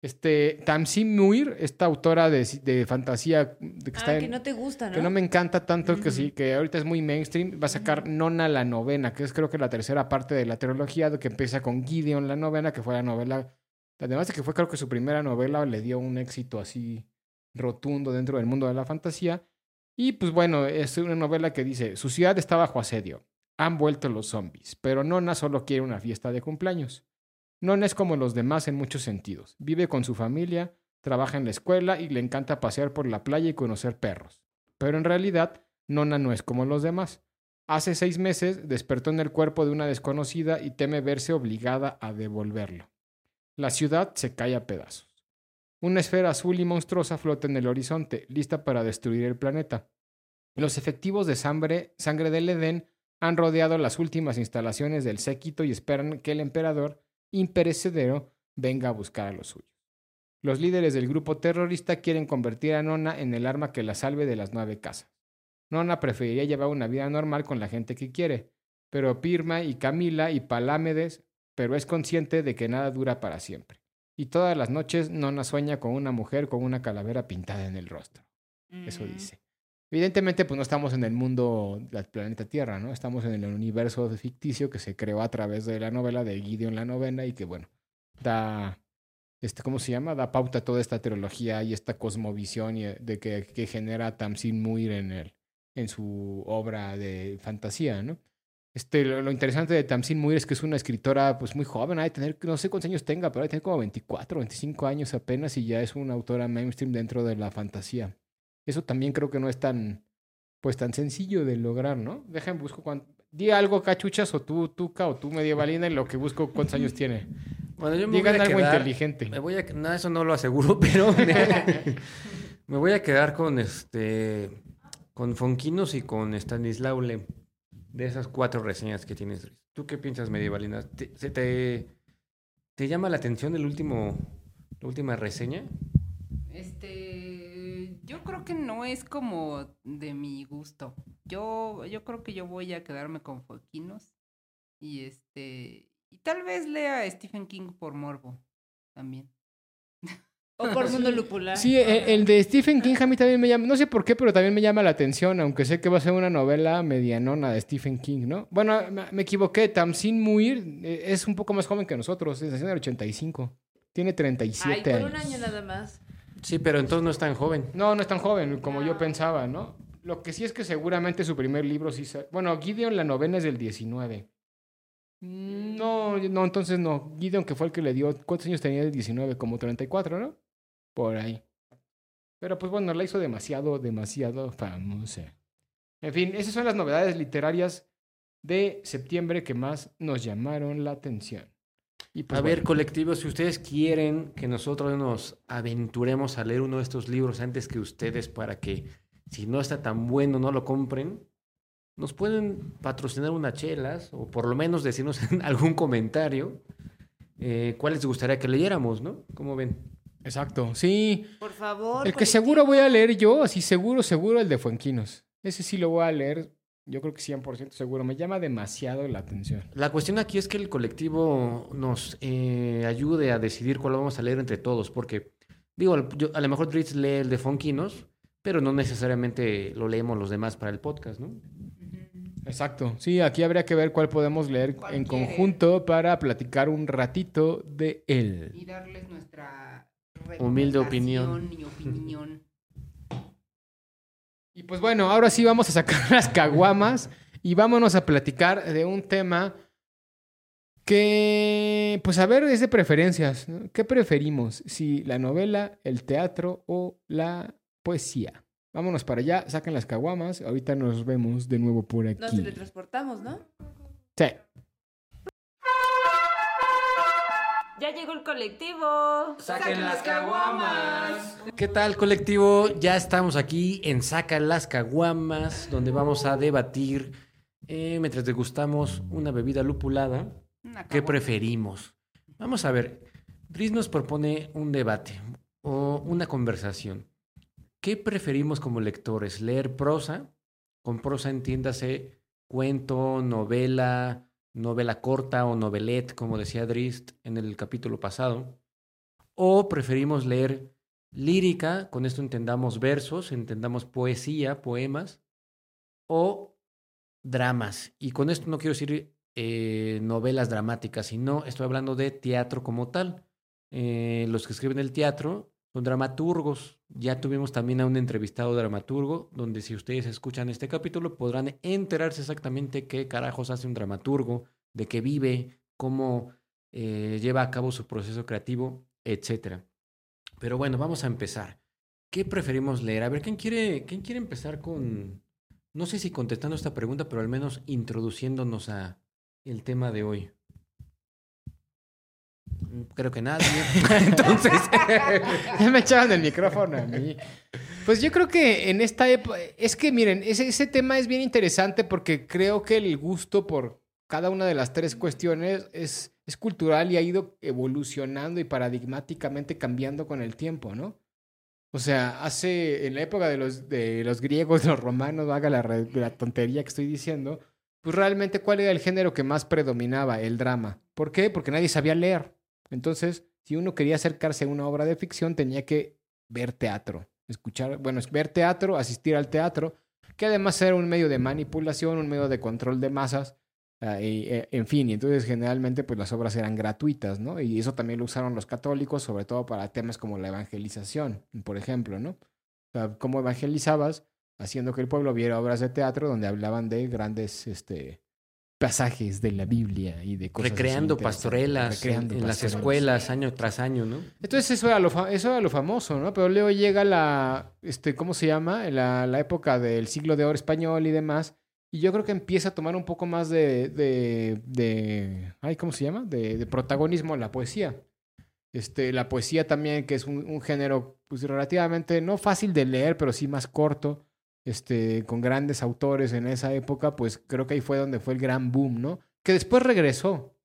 Este, Tamsin Muir, esta autora de, de fantasía de que está Ah, en- que no te gusta, ¿no? que no me encanta tanto que sí, que ahorita es muy mainstream, va a sacar Nona la novena, que es creo que la tercera parte de la trilogía, que empieza con Gideon la novena, que fue la novela, además de que fue creo que su primera novela, le dio un éxito así rotundo dentro del mundo de la fantasía. Y pues bueno, es una novela que dice, su ciudad está bajo asedio, han vuelto los zombies, pero Nona solo quiere una fiesta de cumpleaños. Nona es como los demás en muchos sentidos, vive con su familia, trabaja en la escuela y le encanta pasear por la playa y conocer perros. Pero en realidad, Nona no es como los demás. Hace seis meses despertó en el cuerpo de una desconocida y teme verse obligada a devolverlo. La ciudad se cae a pedazos. Una esfera azul y monstruosa flota en el horizonte, lista para destruir el planeta. Los efectivos de sangre, sangre del Edén han rodeado las últimas instalaciones del séquito y esperan que el emperador, imperecedero, venga a buscar a los suyos. Los líderes del grupo terrorista quieren convertir a Nona en el arma que la salve de las nueve casas. Nona preferiría llevar una vida normal con la gente que quiere, pero Pirma y Camila y Palámedes, pero es consciente de que nada dura para siempre. Y todas las noches Nona sueña con una mujer con una calavera pintada en el rostro. Eso Mm. dice. Evidentemente, pues no estamos en el mundo del planeta Tierra, ¿no? Estamos en el universo ficticio que se creó a través de la novela de Gideon la novena y que, bueno, da, este, ¿cómo se llama? Da pauta a toda esta trilogía y esta cosmovisión y, eh, de que, genera Tamsin Muir en, el, en su obra de fantasía, ¿no? Este, lo, interesante de Tamsin Muir es que es una escritora pues muy joven, hay tener, no sé cuántos años tenga, pero hay tener como 24, 25 años apenas y ya es una autora mainstream dentro de la fantasía. Eso también creo que no es tan, pues tan sencillo de lograr, ¿no? Dejen, busco cuánto... Di algo, cachuchas, o tú, Tuca, o tú, medievalina, en lo que busco cuántos años tiene. Bueno, yo me Digan voy a algo quedar- inteligente. Me voy a... No, eso no lo aseguro, (laughs) pero me, me voy a quedar con este... Con Fonquinos y con Stanislao Lem. De esas cuatro reseñas que tienes. ¿Tú qué piensas, Medievalina? ¿Te, se te, ¿Te llama la atención el último, la última reseña? Este, yo creo que no es como de mi gusto. Yo, yo creo que yo voy a quedarme con Foquinos y este, y tal vez lea a Stephen King por morbo también. O por (laughs) Mundo Lupular. Sí, el, el de Stephen King a mí también me llama, no sé por qué, pero también me llama la atención, aunque sé que va a ser una novela medianona de Stephen King, ¿no? Bueno, me, me equivoqué, Tamsin Muir eh, es un poco más joven que nosotros, es del 85, tiene Ay, 37 por años. un año nada más. Sí, pero entonces no es tan joven. No, no es tan joven como yo pensaba, ¿no? Lo que sí es que seguramente su primer libro sí... sa- Bueno, Gideon la novena es del 19. Mm, No, no, entonces no. Gideon que fue el que le dio... ¿Cuántos años tenía del 19? Como 34, ¿no? Por ahí. Pero pues bueno, la hizo demasiado, demasiado famosa. En fin, esas son las novedades literarias de septiembre que más nos llamaron la atención. Y pues a ver, bueno, colectivo, si ustedes quieren que nosotros nos aventuremos a leer uno de estos libros antes que ustedes para que si no está tan bueno no lo compren, nos pueden patrocinar unas chelas o por lo menos decirnos (laughs) en algún comentario eh, cuál les gustaría que leyéramos, ¿no? ¿Cómo ven? Exacto, sí. Por favor. El que seguro voy a leer yo, así seguro, seguro, el de Fuenquinos. Ese sí lo voy a leer, yo creo que 100% seguro. Me llama demasiado la atención. La cuestión aquí es que el colectivo nos eh, ayude a decidir cuál vamos a leer entre todos, porque, digo, yo- a lo mejor Dritz lee el de Fonquinos, pero no necesariamente lo leemos los demás para el podcast, ¿no? Exacto. Sí, aquí habría que ver cuál podemos leer ¿Cuál en quiere? conjunto para platicar un ratito de él. Y darles nuestra Humilde recomendación y opinión. Y pues bueno, ahora sí vamos a sacar (laughs) las caguamas y vámonos a platicar de un tema que, pues a ver, es de preferencias. ¿no? ¿Qué preferimos? Si la novela, el teatro o la poesía. Vámonos para allá, saquen las caguamas. Ahorita nos vemos de nuevo por Nos aquí. teletransportamos, ¿no? Sí. Ya llegó el colectivo. ¡Saquen las caguamas! ¿Qué tal, colectivo? Ya estamos aquí en Saca las caguamas, donde vamos a debatir eh, mientras degustamos una bebida lupulada. Una ¿Qué preferimos? Vamos a ver. Driz nos propone un debate o una conversación. ¿Qué preferimos como lectores? ¿Leer prosa? Con prosa entiéndase cuento, novela, novela corta o novelette, como decía Drist en el capítulo pasado. ¿O preferimos leer lírica? Con esto entendamos versos, entendamos poesía, poemas. O dramas. Y con esto no quiero decir eh, novelas dramáticas, sino estoy hablando de teatro como tal. Eh, los que escriben el teatro son dramaturgos. Ya tuvimos también a un entrevistado dramaturgo, donde si ustedes escuchan este capítulo podrán enterarse exactamente qué carajos hace un dramaturgo, de qué vive, cómo eh, lleva a cabo su proceso creativo, etc. Pero bueno, vamos a empezar. ¿Qué preferimos leer? A ver, ¿quién quiere, quién quiere empezar con, no sé si contestando esta pregunta, pero al menos introduciéndonos a el tema de hoy? Creo que nadie. (laughs) Entonces, Ya me echaban el micrófono a mí. Pues yo creo que en esta época, es que miren, ese, ese tema es bien interesante porque creo que el gusto por cada una de las tres cuestiones es, es cultural y ha ido evolucionando y paradigmáticamente cambiando con el tiempo, ¿no? O sea, hace, en la época de los, de los griegos, (laughs) los romanos, haga la, la tontería que estoy diciendo, pues realmente, ¿cuál era el género que más predominaba? El drama. ¿Por qué? Porque nadie sabía leer. Entonces, si uno quería acercarse a una obra de ficción, tenía que ver teatro. Escuchar, bueno, ver teatro, asistir al teatro, que además era un medio de manipulación, un medio de control de masas, ah, eh, en fin, y entonces generalmente pues las obras eran gratuitas, ¿no? Y eso también lo usaron los católicos, sobre todo para temas como la evangelización, por ejemplo, ¿no? O sea, cómo evangelizabas haciendo que el pueblo viera obras de teatro donde hablaban de grandes este, pasajes de la Biblia y de cosas Recreando pastorelas recreando en, en las escuelas año tras año, ¿no? Entonces eso era lo, fa- eso era lo famoso, ¿no? Pero luego llega la, este, ¿cómo se llama? La, la época del siglo de oro español y demás. Y yo creo que empieza a tomar un poco más de, de, de ay, ¿cómo se llama? De, de protagonismo la poesía. Este, la poesía también, que es un, un género pues, relativamente no fácil de leer, pero sí más corto, este, con grandes autores en esa época, pues creo que ahí fue donde fue el gran boom, ¿no? Que después regresó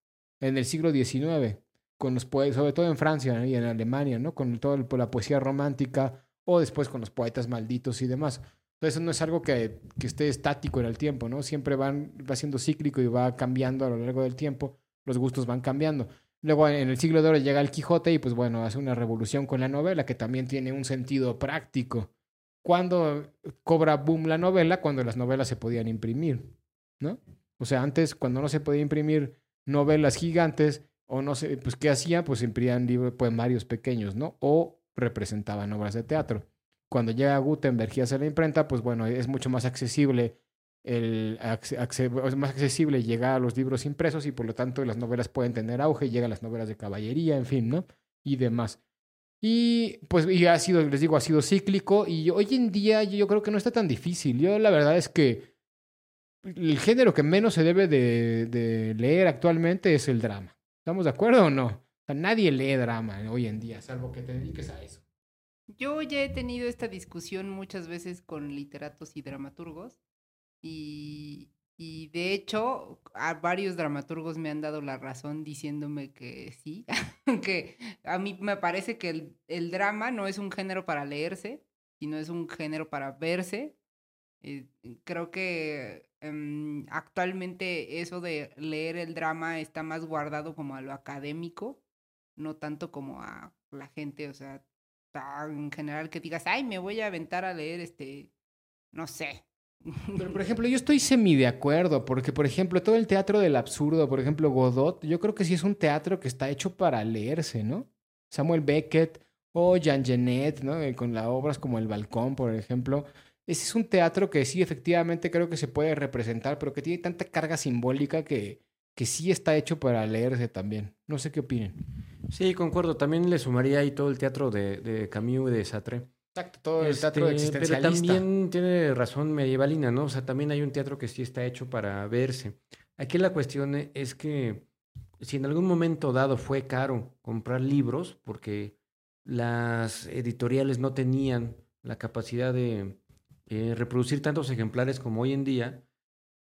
en el siglo XIX, con los poetas, sobre todo en Francia y en Alemania, ¿no? Con toda la poesía romántica o después con los poetas malditos y demás. Entonces no es algo que, que esté estático en el tiempo, ¿no? Siempre van, va siendo cíclico y va cambiando a lo largo del tiempo, los gustos van cambiando. Luego en el siglo de oro llega el Quijote y pues bueno, hace una revolución con la novela que también tiene un sentido práctico. Cuando cobra boom la novela? Cuando las novelas se podían imprimir, ¿no? O sea, antes cuando no se podía imprimir novelas gigantes o no sé, pues ¿qué hacían? Pues imprimían libros, poemarios pequeños, ¿no? O representaban obras de teatro. Cuando llega Gutenberg y hace la imprenta, pues bueno, es mucho más accesible el más accesible llegar a los libros impresos y por lo tanto las novelas pueden tener auge, llegan las novelas de caballería, en fin, ¿no? Y demás. Y pues y ha sido, les digo, ha sido cíclico y hoy en día yo creo que no está tan difícil. Yo la verdad es que el género que menos se debe de, leer actualmente es el drama. ¿Estamos de acuerdo o no? O sea, nadie lee drama hoy en día, salvo que te dediques a eso. Yo ya he tenido esta discusión muchas veces con literatos y dramaturgos y, y de hecho a varios dramaturgos me han dado la razón diciéndome que sí, (laughs) que a mí me parece que el, el drama no es un género para leerse, sino es un género para verse. Eh, creo que em, actualmente eso de leer el drama está más guardado como a lo académico, no tanto como a la gente, o sea, en general que digas, ay, me voy a aventar a leer este, no sé. Pero, por ejemplo, yo estoy semi de acuerdo, porque, por ejemplo, todo el teatro del absurdo, por ejemplo, Godot, yo creo que sí es un teatro que está hecho para leerse, ¿no? Samuel Beckett o Jean Genet, ¿no? Eh, Con las obras como El Balcón, por ejemplo. Ese es un teatro que sí, efectivamente, creo que se puede representar, pero que tiene tanta carga simbólica que, que sí está hecho para leerse también. No sé qué opinen. Sí, concuerdo. También le sumaría ahí todo el teatro de, de Camus y de Sartre. Exacto, todo el teatro Este, pero existencialista. también tiene razón medievalina, ¿no? O sea, también hay un teatro que sí está hecho para verse. Aquí la cuestión es que si en algún momento dado fue caro comprar libros, porque las editoriales no tenían la capacidad de eh, reproducir tantos ejemplares como hoy en día,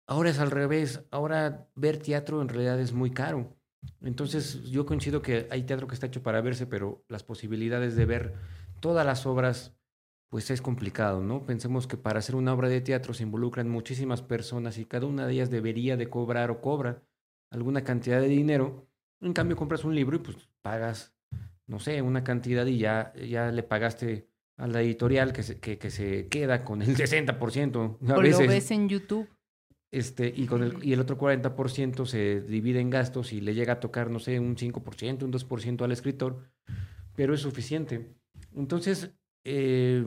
ahora es al revés. Ahora ver teatro en realidad es muy caro. Entonces yo coincido que hay teatro que está hecho para verse, pero las posibilidades de ver todas las obras, pues es complicado, ¿no? Pensemos que para hacer una obra de teatro se involucran muchísimas personas y cada una de ellas debería de cobrar o cobra alguna cantidad de dinero. En cambio, compras un libro y pues pagas, no sé, una cantidad y ya, ya le pagaste a la editorial que se, que, que se queda con el (laughs) 60%. A O lo ves en YouTube. Este, y, con el, y el otro 40% se divide en gastos y le llega a tocar, no sé, un 5%, un 2% al escritor, pero es suficiente. Entonces, eh,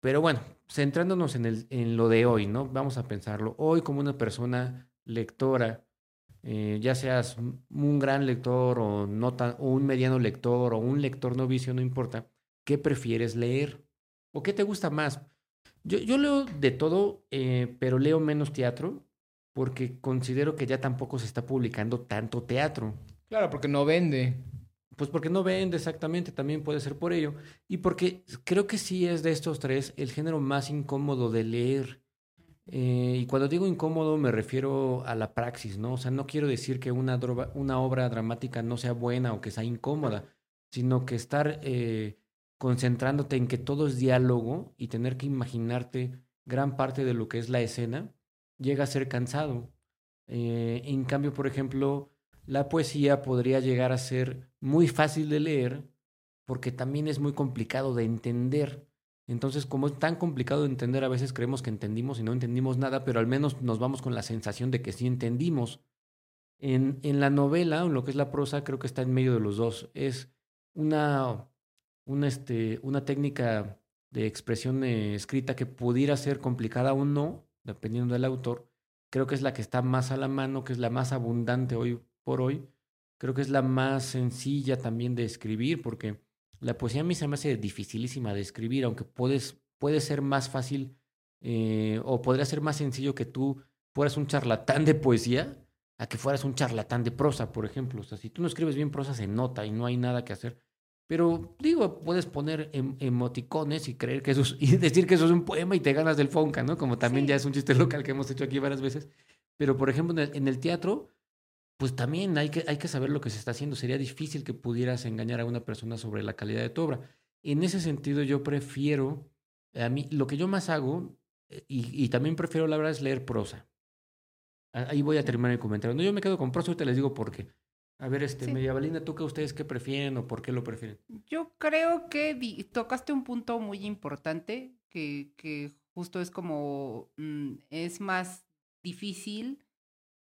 pero bueno, centrándonos en, el, en lo de hoy, ¿no? Vamos a pensarlo. Hoy como una persona lectora, eh, ya seas un gran lector o, no tan, o un mediano lector o un lector novicio, no importa, ¿qué prefieres leer? ¿O qué te gusta más? Yo, leo de todo, eh, pero leo menos teatro porque considero que ya tampoco se está publicando tanto teatro. Claro, porque no vende. Pues porque no vende exactamente, también puede ser por ello. Y porque creo que sí es de estos tres el género más incómodo de leer. Eh, y cuando digo incómodo me refiero a la praxis, ¿no? O sea, no quiero decir que una, droga- una obra dramática no sea buena o que sea incómoda, sino que estar eh, concentrándote en que todo es diálogo y tener que imaginarte gran parte de lo que es la escena, llega a ser cansado. Eh, en cambio, por ejemplo, la poesía podría llegar a ser muy fácil de leer porque también es muy complicado de entender. Entonces, como es tan complicado de entender, a veces creemos que entendimos y no entendimos nada, pero al menos nos vamos con la sensación de que sí entendimos. En, en la novela, en lo que es la prosa, creo que está en medio de los dos. Es una, una, este, una técnica de expresión eh, escrita que pudiera ser complicada o no, dependiendo del autor. Creo que es la que está más a la mano, que es la más abundante hoy por hoy. Creo que es la más sencilla también de escribir, porque la poesía a mí se me hace dificilísima de escribir, aunque puedes, puede ser más fácil eh, o podría ser más sencillo que tú fueras un charlatán de poesía a que fueras un charlatán de prosa, por ejemplo. O sea, si tú no escribes bien prosa, se nota y no hay nada que hacer. Pero digo, puedes poner em emoticones y creer que eso es, (laughs) y decir que eso es un poema y te ganas del Fonca, ¿no? Como también Sí. ya es un chiste local que hemos hecho aquí varias veces. Pero, por ejemplo, en el, en el teatro, pues también hay que, hay que saber lo que se está haciendo. Sería difícil que pudieras engañar a una persona sobre la calidad de tu obra. En ese sentido, yo prefiero, a mí, lo que yo más hago, eh, y, y también prefiero, la verdad, es leer prosa. Ah, Ahí voy a terminar el comentario. No, yo me quedo con prosa y te les digo por qué. A ver, este, Sí. Mediavalina, ¿tú qué ustedes qué prefieren o por qué lo prefieren? Yo creo que tocaste un punto muy importante, que, que justo es como, mm, es más difícil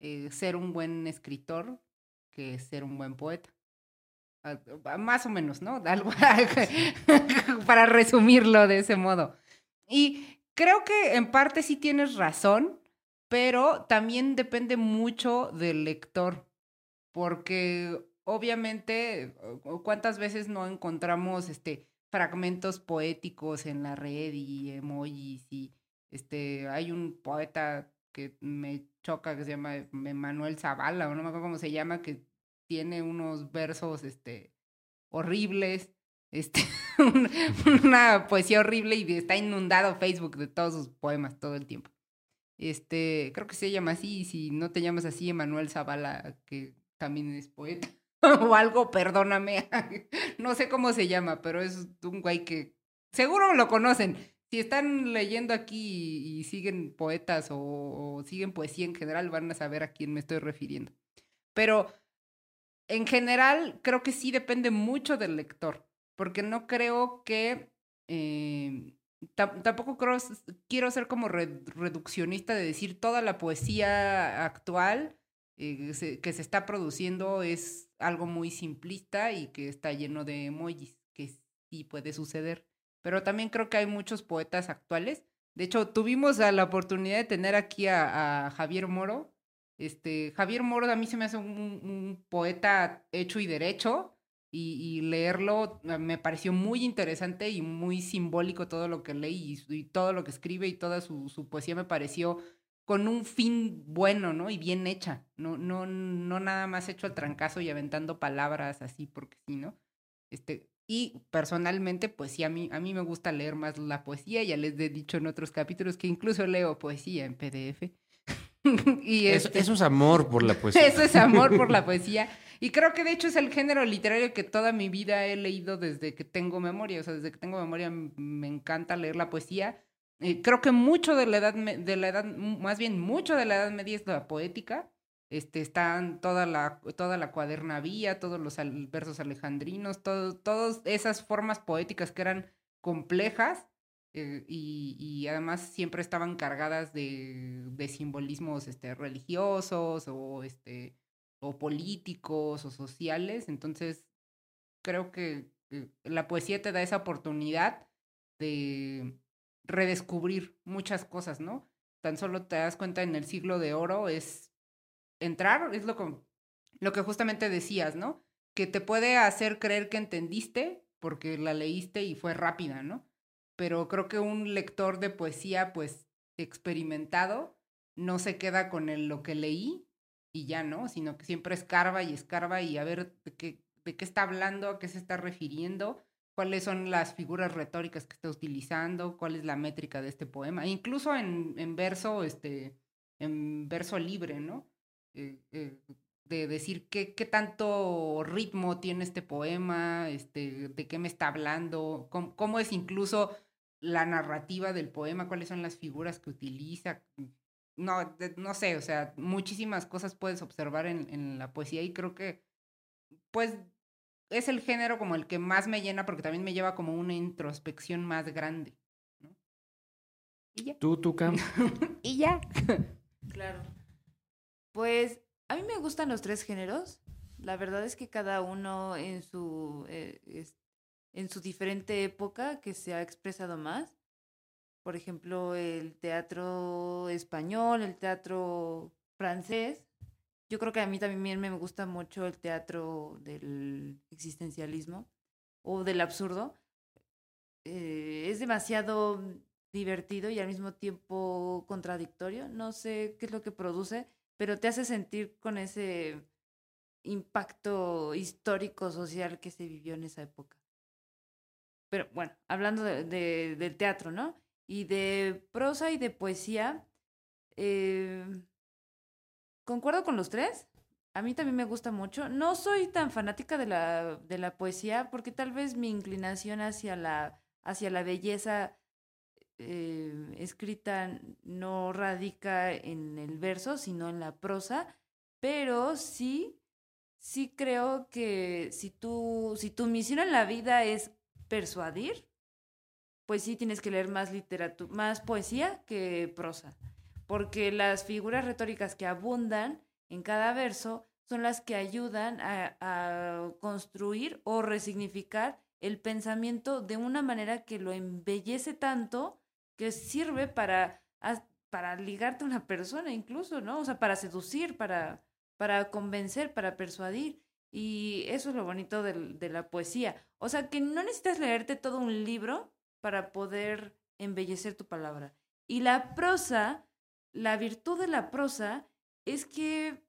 eh, ser un buen escritor que ser un buen poeta. Ah, ah, Más o menos, ¿no? (laughs) Algo (laughs) para resumirlo de ese modo. Y creo que en parte sí tienes razón, pero también depende mucho del lector, porque obviamente, ¿cuántas veces no encontramos este fragmentos poéticos en la red y emojis y este hay un poeta que me choca que se llama Manuel Zavala o no me acuerdo cómo se llama que tiene unos versos este horribles este (laughs) un- una poesía horrible y está inundado Facebook de todos sus poemas todo el tiempo. Este creo que se llama así y si no te llamas así Emanuel Zavala que también es poeta (laughs) o algo perdóname (laughs) no sé cómo se llama pero es un güey que seguro lo conocen si están leyendo aquí y, siguen poetas o, siguen poesía en general, van a saber a quién me estoy refiriendo. Pero en general, creo que sí depende mucho del lector, porque no creo que... eh, tam- tampoco creo, quiero ser como re- reduccionista de decir toda la poesía actual eh, que se está produciendo es algo muy simplista y que está lleno de emojis, que sí puede suceder pero también creo que hay muchos poetas actuales. De hecho, tuvimos la oportunidad de tener aquí a, a Javier Moro. Este, Javier Moro a mí se me hace un, un poeta hecho y derecho y, y leerlo me pareció muy interesante y muy simbólico todo lo que leí y, y todo lo que escribe y toda su, su poesía me pareció con un fin bueno, ¿no? Y bien hecha, no, no, no nada más hecho al trancazo y aventando palabras así porque sí, ¿no? Este, y personalmente, pues sí, a mí, a mí me gusta leer más la poesía. Ya les he dicho en otros capítulos que incluso leo poesía en PDF. (laughs) y este, eso es amor por la (laughs) poesía. eso es amor por la (laughs) poesía. Y creo que de hecho es el género literario que toda mi vida he leído desde que tengo memoria. O sea, desde que tengo memoria me encanta leer la poesía. Eh, creo que mucho de la edad, de la edad, más bien mucho de la edad media es la poética. Este, están toda la, toda la cuadernavía, todos los versos alejandrinos, todo, todas esas formas poéticas que eran complejas eh, y, y además siempre estaban cargadas de, de simbolismos este, religiosos o, este, o políticos o sociales. Entonces, creo que la poesía te da esa oportunidad de redescubrir muchas cosas, ¿no? Tan solo te das cuenta en el siglo de oro es entrar, es lo, co- lo que justamente decías, ¿no? Que te puede hacer creer que entendiste porque la leíste y fue rápida, ¿no? Pero creo que un lector de poesía, pues, experimentado, no se queda con el, lo que leí y ya, ¿no? Sino que siempre escarba y escarba y a ver de qué, de qué está hablando, a qué se está refiriendo, cuáles son las figuras retóricas que está utilizando, cuál es la métrica de este poema, incluso en, en verso, este, en verso libre, ¿no? Eh, eh, de decir qué, qué tanto ritmo tiene este poema, este, de qué me está hablando, cómo, cómo es incluso la narrativa del poema, cuáles son las figuras que utiliza. No, de- no sé, o sea, muchísimas cosas puedes observar en, en la poesía y creo que, pues, es el género como el que más me llena porque también me lleva como una introspección más grande. Y ya. Tú, tú, Cam. (laughs) Y ya. Claro. Pues a mí me gustan los tres géneros. La verdad es que cada uno en su, eh, en su diferente época que se ha expresado más. Por ejemplo, el teatro español, el teatro francés. Yo creo que a mí también me gusta mucho el teatro del existencialismo o del absurdo. Eh, es demasiado divertido y al mismo tiempo contradictorio. No sé qué es lo que produce, pero te hace sentir con ese impacto histórico, social que se vivió en esa época. Pero bueno, hablando de, de- del teatro, ¿no? Y de prosa y de poesía, eh, concuerdo con los tres. A mí también me gusta mucho. No soy tan fanática de la, de la poesía porque tal vez mi inclinación hacia la, hacia la belleza eh, escrita no radica en el verso, sino en la prosa, pero sí, sí creo que si tú, si tu misión en la vida es persuadir, pues sí tienes que leer más literatura, más poesía que prosa, porque las figuras retóricas que abundan en cada verso son las que ayudan a, a construir o resignificar el pensamiento de una manera que lo embellece tanto que sirve para, para ligarte a una persona incluso, ¿no? O sea, para seducir, para, para convencer, para persuadir. Y eso es lo bonito del- de la poesía. O sea, que no necesitas leerte todo un libro para poder embellecer tu palabra. Y la prosa, la virtud de la prosa es que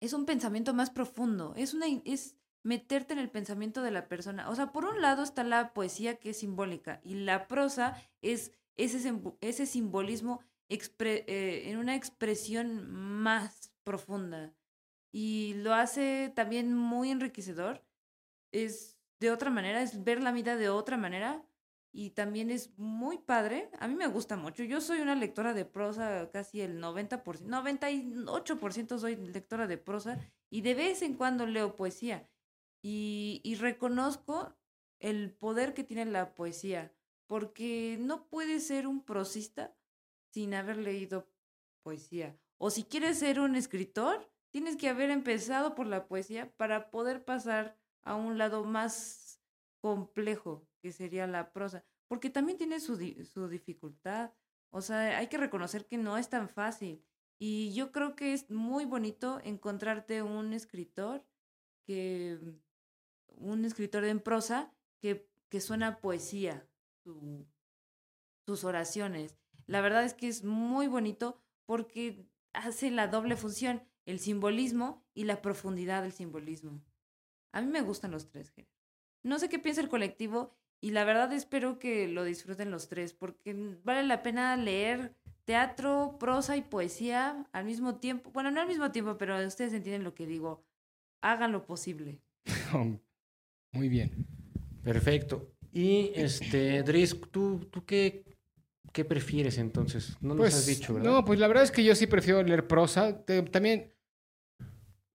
es un pensamiento más profundo, es una es meterte en el pensamiento de la persona. O sea, por un lado está la poesía que es simbólica y la prosa es ese, ese simbolismo eh, en una expresión más profunda. Y lo hace también muy enriquecedor. Es de otra manera, es ver la vida de otra manera. Y también es muy padre. A mí me gusta mucho. Yo soy una lectora de prosa, casi el 90%, 98% soy lectora de prosa. Y de vez en cuando leo poesía. Y, reconozco el poder que tiene la poesía. Porque no puedes ser un prosista sin haber leído poesía. O si quieres ser un escritor, tienes que haber empezado por la poesía para poder pasar a un lado más complejo, que sería la prosa. Porque también tiene su, su dificultad. O sea, hay que reconocer que no es tan fácil. Y yo creo que es muy bonito encontrarte un escritor que un escritor en prosa que, que suena poesía, su- sus oraciones. La verdad es que es muy bonito porque hace la doble función, el simbolismo y la profundidad del simbolismo. A mí me gustan los tres. No sé qué piensa el colectivo y la verdad espero que lo disfruten los tres porque vale la pena leer teatro, prosa y poesía al mismo tiempo. Bueno, no al mismo tiempo, pero ustedes entienden lo que digo. Hagan lo posible. (laughs) Muy bien. Perfecto. Y este, Dries, ¿tú, tú qué, qué prefieres entonces? No nos has dicho, ¿verdad? No, pues la verdad es que yo sí prefiero leer prosa. Te- también.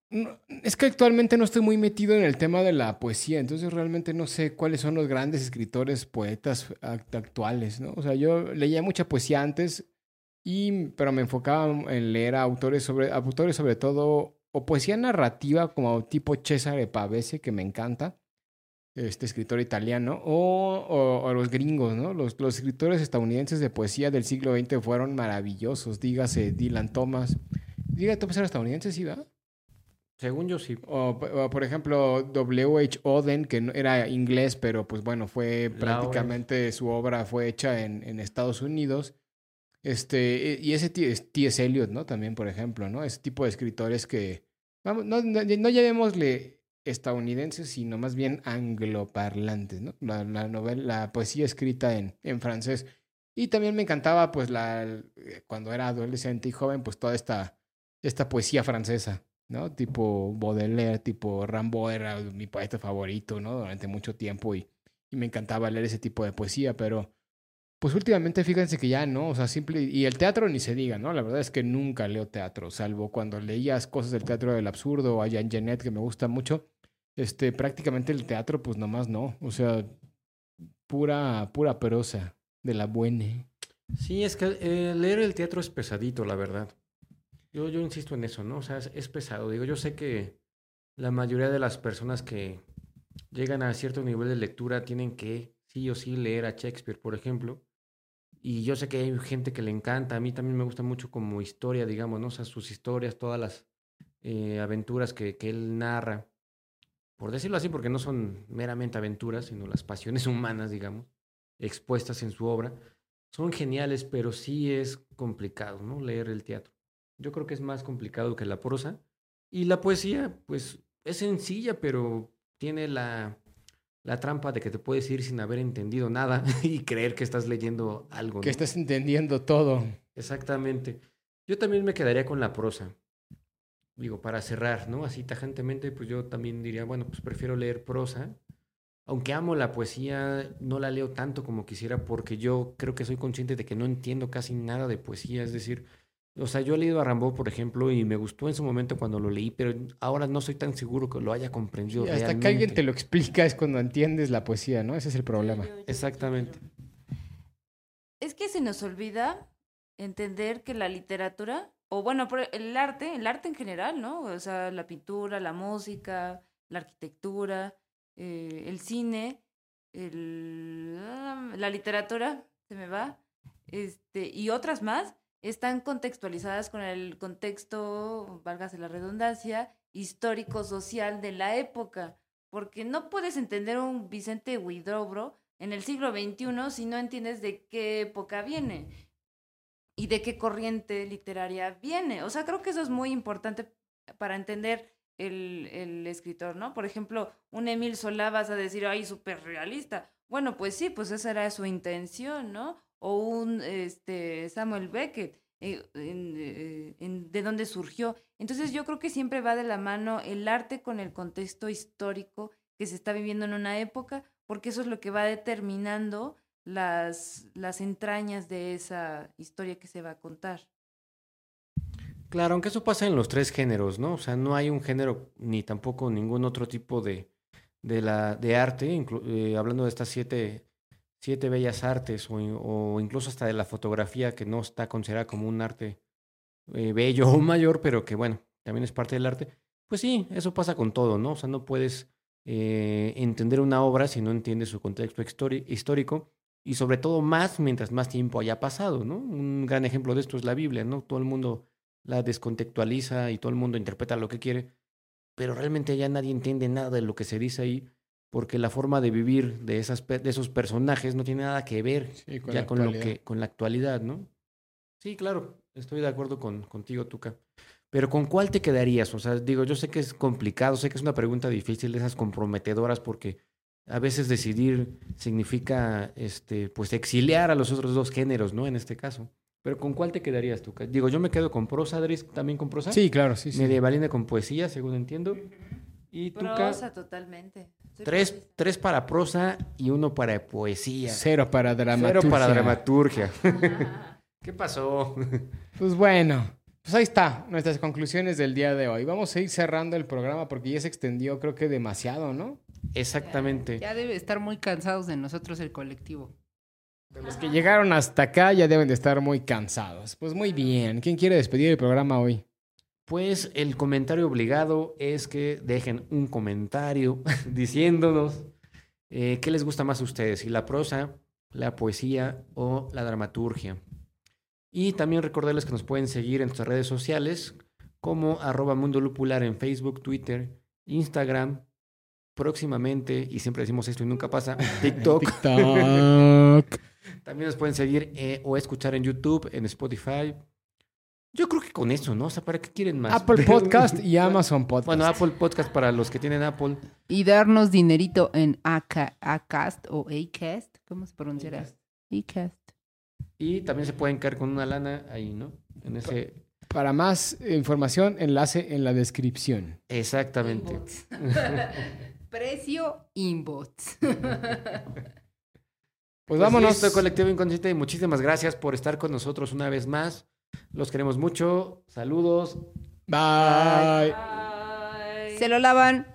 no, es que actualmente no estoy muy metido en el tema de la poesía, entonces realmente no sé cuáles son los grandes escritores, poetas act- actuales, ¿no? O sea, yo leía mucha poesía antes, y, pero me enfocaba en leer a autores sobre, autores sobre todo, o poesía narrativa como tipo Cesare Pavese, que me encanta, este escritor italiano, o, o- o los gringos, ¿no? Los, los escritores estadounidenses de poesía del siglo XX fueron maravillosos, dígase Dylan Thomas. Dylan Thomas era estadounidense, sí, ¿verdad? Según yo sí. O, o, por ejemplo, W.H. Oden, que no- era inglés, pero pues bueno, fue Lawrence. prácticamente su obra fue hecha en, en Estados Unidos. Este, y ese T.S. Eliot, ¿no? También, por ejemplo, ¿no? Ese tipo de escritores que, vamos, no, no, no llamémosle estadounidenses, sino más bien angloparlantes, ¿no? La, la novela, la poesía escrita en, en francés. Y también me encantaba, pues, la, cuando era adolescente y joven, pues toda esta, esta poesía francesa, ¿no? Tipo Baudelaire, tipo Rimbaud era mi poeta favorito, ¿no? Durante mucho tiempo y, y me encantaba leer ese tipo de poesía, pero pues últimamente fíjense que ya no, o sea, simple, y el teatro ni se diga, ¿no? La verdad es que nunca leo teatro, salvo cuando leías cosas del teatro del absurdo o a Jean Genet, que me gusta mucho, este, prácticamente el teatro, pues nomás no, o sea, pura, pura prosa de la buena. Sí, es que eh, leer el teatro es pesadito, la verdad. Yo, yo insisto en eso, ¿no? O sea, es, es pesado. Digo, yo sé que la mayoría de las personas que llegan a cierto nivel de lectura tienen que sí o sí leer a Shakespeare, por ejemplo. Y yo sé que hay gente que le encanta. A mí también me gusta mucho como historia, digamos, ¿no? O sea, sus historias, todas las eh, aventuras que, que él narra. Por decirlo así, porque no son meramente aventuras, sino las pasiones (laughs) humanas, digamos, expuestas en su obra. Son geniales, pero sí es complicado, ¿no? Leer el teatro. Yo creo que es más complicado que la prosa. Y la poesía, pues, es sencilla, pero tiene la, la trampa de que te puedes ir sin haber entendido nada (laughs) y creer que estás leyendo algo. Que estás entendiendo todo. Exactamente. Yo también me quedaría con la prosa. Digo, para cerrar, ¿no? Así tajantemente, pues yo también diría, bueno, pues prefiero leer prosa. Aunque amo la poesía, no la leo tanto como quisiera porque yo creo que soy consciente de que no entiendo casi nada de poesía. Es decir, o sea, yo he leído a Rambo, por ejemplo, y me gustó en su momento cuando lo leí, pero ahora no soy tan seguro que lo haya comprendido. Y hasta que alguien te lo explica es cuando entiendes la poesía, ¿no? Ese es el problema. Exactamente. Es que se nos olvida entender que la literatura, o bueno, el arte, el arte en general, ¿no? O sea, la pintura, la música, la arquitectura, eh, el cine, el, ah, la literatura, se me va, este, y otras más, están contextualizadas con el contexto, válgase la redundancia, histórico-social de la época. Porque no puedes entender un Vicente Huidobro en el siglo XXI si no entiendes de qué época viene y de qué corriente literaria viene. O sea, creo que eso es muy importante para entender el, el escritor, ¿no? Por ejemplo, un Emil Solá vas a decir, ay, súper realista. Bueno, pues sí, pues esa era su intención, ¿no? O un este, Samuel Beckett, eh, eh, de dónde surgió. Entonces yo creo que siempre va de la mano el arte con el contexto histórico que se está viviendo en una época, porque eso es lo que va determinando las, las entrañas de esa historia que se va a contar. Claro, aunque eso pasa en los tres géneros, ¿no? O sea, no hay un género ni tampoco ningún otro tipo de, de, la, de arte, eh, hablando de estas siete, siete bellas artes o, in- o incluso hasta de la fotografía que no está considerada como un arte eh, bello o mayor, pero que bueno, también es parte del arte. Pues sí, eso pasa con todo, ¿no? O sea, no puedes eh, entender una obra si no entiendes su contexto histórico y sobre todo más mientras más tiempo haya pasado, ¿no? Un gran ejemplo de esto es la Biblia, ¿no? Todo el mundo la descontextualiza y todo el mundo interpreta lo que quiere, pero realmente ya nadie entiende nada de lo que se dice ahí, porque la forma de vivir de, esas, de esos personajes no tiene nada que ver Sí, con ya la con lo que con la actualidad, ¿no? Sí, claro, estoy de acuerdo con, contigo, Tuca. Pero ¿con cuál te quedarías? O sea, digo, yo sé que es complicado, sé que es una pregunta difícil, de esas comprometedoras, porque a veces decidir significa, este, pues, exiliar a los otros dos géneros, ¿no? En este caso. Pero ¿con cuál te quedarías, Tuca? Digo, yo me quedo con prosa, Adris, también con prosa. Sí, claro, sí, sí. Medievalina con poesía, según entiendo. Y Tuca, Prosa, totalmente. Soy tres, tres para prosa y uno para poesía. Cero para dramaturgia. Cero para dramaturgia. (laughs) (laughs) ¿Qué pasó? (laughs) Pues bueno, pues ahí está nuestras conclusiones del día de hoy. Vamos a ir cerrando el programa porque ya se extendió creo que demasiado, ¿no? Exactamente. Ya debe estar muy cansados de nosotros el colectivo. Los que llegaron hasta acá ya deben de estar muy cansados. Pues muy bien. ¿Quién quiere despedir el programa hoy? Pues el comentario obligado es que dejen un comentario (laughs) diciéndonos eh, qué les gusta más a ustedes, si la prosa, la poesía o la dramaturgia. Y también recordarles que nos pueden seguir en nuestras redes sociales como arroba Mundo Lupular en Facebook, Twitter, Instagram, próximamente, y siempre decimos esto y nunca pasa, (laughs) TikTok. TikTok. (laughs) También nos pueden seguir eh, o escuchar en YouTube, en Spotify. Yo creo que con eso, ¿no? O sea, ¿para qué quieren más? Apple (laughs) Podcast y Amazon Podcast. Bueno, Apple Podcast para los que tienen Apple. Y darnos dinerito en Aca- Acast o Acast. ¿Cómo se pronunciará? Acast. Y también se pueden caer con una lana ahí, ¿no? En ese. Para más información, enlace en la descripción. Exactamente. Precio inbox. Pues, (laughs) Pues vámonos. colectivo inconsciente. y Muchísimas gracias por estar con nosotros una vez más. Los queremos mucho. Saludos. Bye. Ay. Se lo lavan.